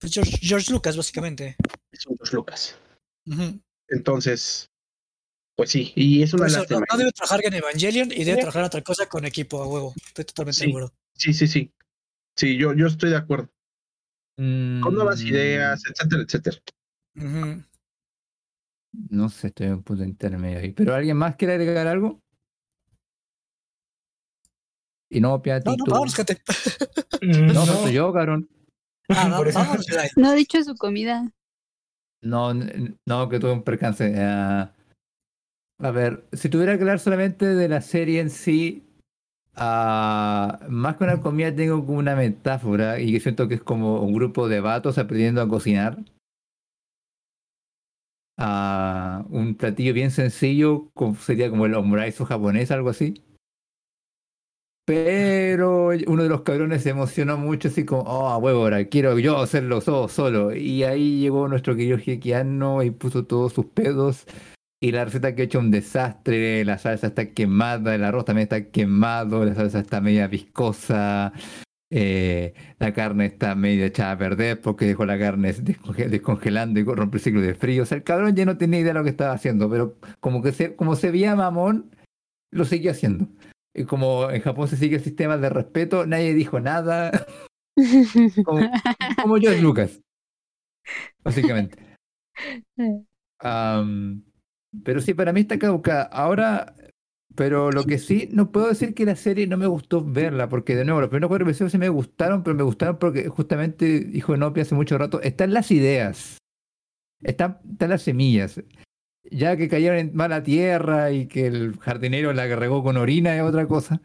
Pues George, George Lucas, básicamente. Son los Lucas. Ujú. Entonces, pues sí, y es una eso, no, lástima. no debe trabajar en Evangelion y debe trabajar otra cosa con equipo a huevo. Estoy totalmente Sí. acuerdo. Sí, sí, sí. Sí, yo, yo estoy de acuerdo. Con nuevas Mm, ideas, etcétera, etcétera. Ujú. No sé, estoy en un punto intermedio ahí. ¿Pero alguien más quiere agregar algo? Y no, No, no, vámonos, gente. Mm, No, falto yo, cabrón. Ah, no, Por eso- vámonos, Jedi. No ha dicho su comida. No, no, que tuve un percance. Ah, a ver, si tuviera que hablar solamente de la serie en sí, ah, más que una comida tengo como una metáfora y que siento que es como un grupo de vatos aprendiendo a cocinar. Ah, un platillo bien sencillo, sería como el omuraisu japonés, algo así. Pero uno de los cabrones se emocionó mucho, así como, oh, a huevo, ahora quiero yo hacerlo todo solo. Y ahí llegó nuestro querido Jequiano y puso todos sus pedos. Y la receta que ha hecho un desastre, la salsa está quemada, el arroz también está quemado, la salsa está media viscosa, eh, la carne está medio echada a perder porque dejó la carne desconge- descongelando y rompe el ciclo de frío. O sea, el cabrón ya no tenía idea de lo que estaba haciendo, pero como que se, como se veía mamón, lo seguía haciendo. Y como en Japón se sigue el sistema de respeto, nadie dijo nada, como, como George Lucas, básicamente. Am, pero sí, para mí está caducada. Ahora, pero lo que sí, no puedo decir que la serie no me gustó verla, porque de nuevo, los primeros cuatro episodios sí me gustaron, pero me gustaron porque justamente, dijo Nopia hace mucho rato, están las ideas, están, están las semillas. Ya que cayeron en mala tierra y que el jardinero la regó con orina es otra cosa.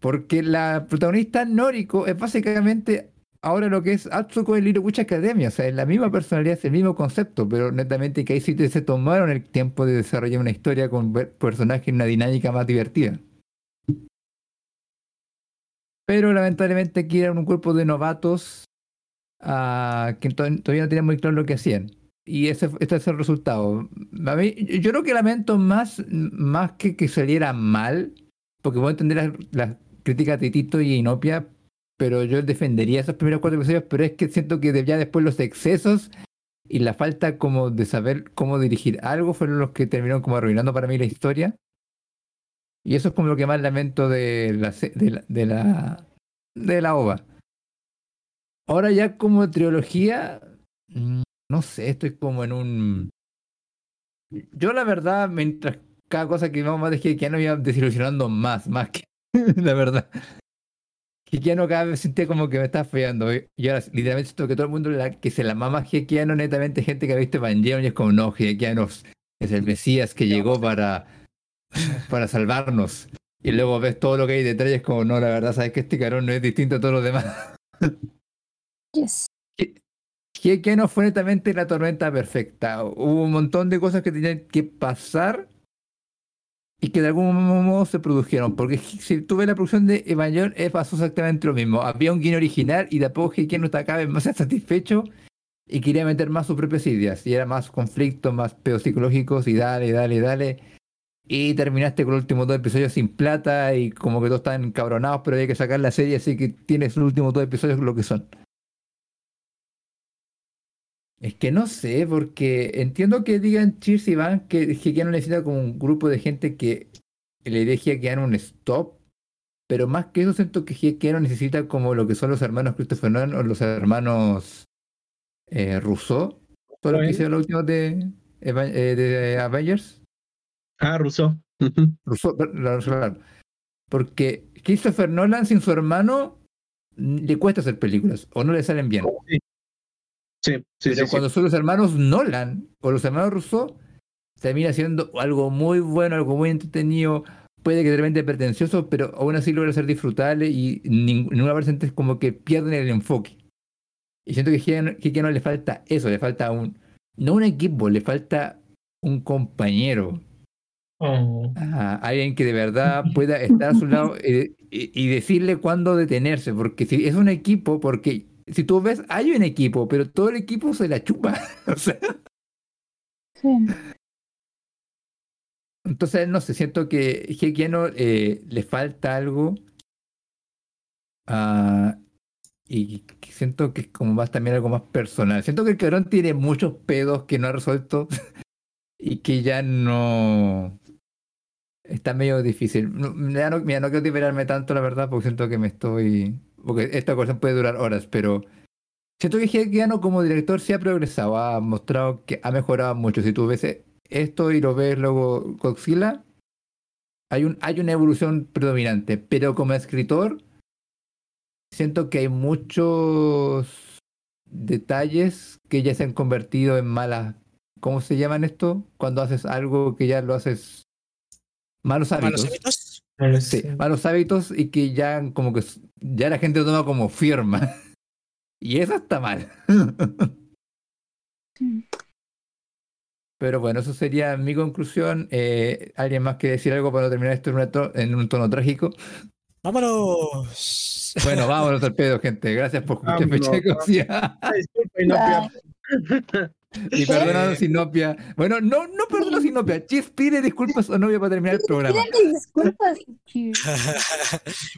Porque la protagonista Noriko es básicamente ahora lo que es Atsuko en Little Witch Academia. O sea, es la misma personalidad, es el mismo concepto, pero netamente que ahí sí se tomaron el tiempo de desarrollar una historia con personajes y una dinámica más divertida. Pero lamentablemente aquí eran un grupo de novatos ah, que to- todavía no tenían muy claro lo que hacían. Y ese, este es el resultado. A mí, yo creo que lamento más, más que que saliera mal, porque puedo entender las, las críticas de Tito y Inopia, pero yo defendería esos primeros cuatro episodios, pero es que siento que ya después los excesos y la falta como de saber cómo dirigir algo fueron los que terminaron como arruinando para mí la historia. Y eso es como lo que más lamento de la, de la, de la, de la OVA. Ahora ya como trilogía, mm, no sé, estoy como en un... Yo la verdad, mientras cada cosa que vamos más de Hikiano iba desilusionando más, más que la verdad. Hikiano cada vez sentía como que me estaba fallando. Y ahora literalmente siento que todo el mundo la- que se la mama Hikiano, netamente gente que ha visto Evangelion y es como, no, Hikiano es el Mesías que llegó para, para salvarnos. Y luego ves todo lo que hay detrás y es como, no, la verdad, sabes que este carón no es distinto a todos los demás. Yes. que no fue netamente la tormenta perfecta. Hubo un montón de cosas que tenían que pasar y que de algún modo se produjeron. Porque si tú ves la producción de Evangelion, pasó exactamente lo mismo. Había un guiño original y de a poco no está cada vez más satisfecho y quería meter más sus propias ideas. Y era más conflictos, más pedos psicológicos y dale, dale, dale. Y terminaste con los últimos dos episodios sin plata y como que todos están encabronados, pero hay que sacar la serie, así que tienes los últimos dos episodios lo que son. Es que no sé, porque entiendo que digan Cheers y Van que Hikiano necesita como un grupo de gente que le dé Hikiano un stop, pero más que eso siento que Hikiano necesita como lo que son los hermanos Christopher Nolan o los hermanos eh, Rousseau, son los que hicieron los últimos de, eh, de Avengers. Ah. Rousseau, per- la- Rousseau, Porque Christopher Nolan sin su hermano mm, le cuesta hacer películas o no le salen bien. Sí, sí, sí. Pero sí, sí. cuando son los hermanos Nolan o los hermanos Rousseau, termina siendo algo muy bueno, algo muy entretenido, puede que de repente pretencioso, pero aún así logra ser disfrutable y ning- ninguna vez es como que pierden el enfoque. Y siento que a Hikiano le falta eso, le falta un, no un equipo, le falta un compañero, Oh. a alguien que de verdad pueda estar a su lado eh, y, y decirle cuándo detenerse, porque si es un equipo, porque si tú ves, hay un equipo, pero todo el equipo se la chupa. o sea, Sí. entonces, no sé, siento que Hikiano eh, le falta algo ah, y siento que es como más también algo más personal. Siento que el cabrón tiene muchos pedos que no ha resuelto y que ya no... Está medio difícil. Ya no, mira, no quiero liberarme tanto, la verdad, porque siento que me estoy... Porque esta cosa puede durar horas, pero siento que Hikiano como director sí ha progresado, ha mostrado que ha mejorado mucho. Si tú ves esto y lo ves luego Godzilla, hay, un, hay una evolución predominante, pero como escritor siento que hay muchos detalles que ya se han convertido en malas. ¿Cómo se llaman esto? Cuando haces algo que ya lo haces malos hábitos. Malos hábitos. Sí, malos hábitos y que ya como que ya la gente lo toma como firma. Y eso está mal. Sí. Pero bueno, eso sería mi conclusión. Eh, ¿Alguien más quiere decir algo para terminar esto en, una to- en un tono trágico? Vámonos. Bueno, vámonos al pedo, gente. Gracias por escuchar Vámonos, Fecha de Y perdónanos, Sinopia. Bueno, no, no perdono, Sinopia. Chis pide disculpas a novia para terminar el programa. Disculpas,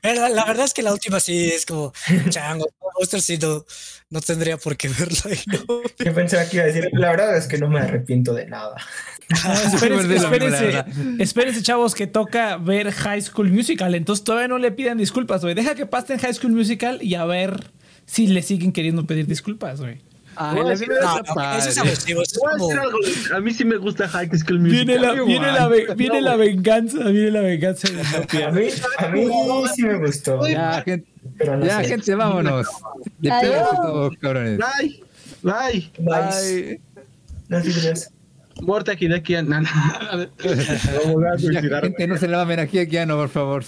la, la verdad es que la última sí es como chango. Sí no, no tendría por qué verla. no. Yo pensaba que iba a decir, la verdad es que no me arrepiento de nada. No, espérense, espérense, verdad. espérense, chavos, que toca ver High School Musical. Entonces todavía no le pidan disculpas, güey. Deja que pasen High School Musical y a ver si le siguen queriendo pedir disculpas, güey. Ay, la primera No, está no, eso es padre. abusivo. eso es Voy a como- mí sí me gusta High School Musical. Viene la, viene la, ve- viene la venganza, viene la venganza de A mí, a mí sí me gustó. Ya, gente, Pero no ya, sé. gente, vámonos. Todos, cabrones. Bye. Bye. Bye. Gracias. Muerte aquí. No, no. Voy a Ya, suicidar. gente, no se la mamen aquí, aquí, no, por favor.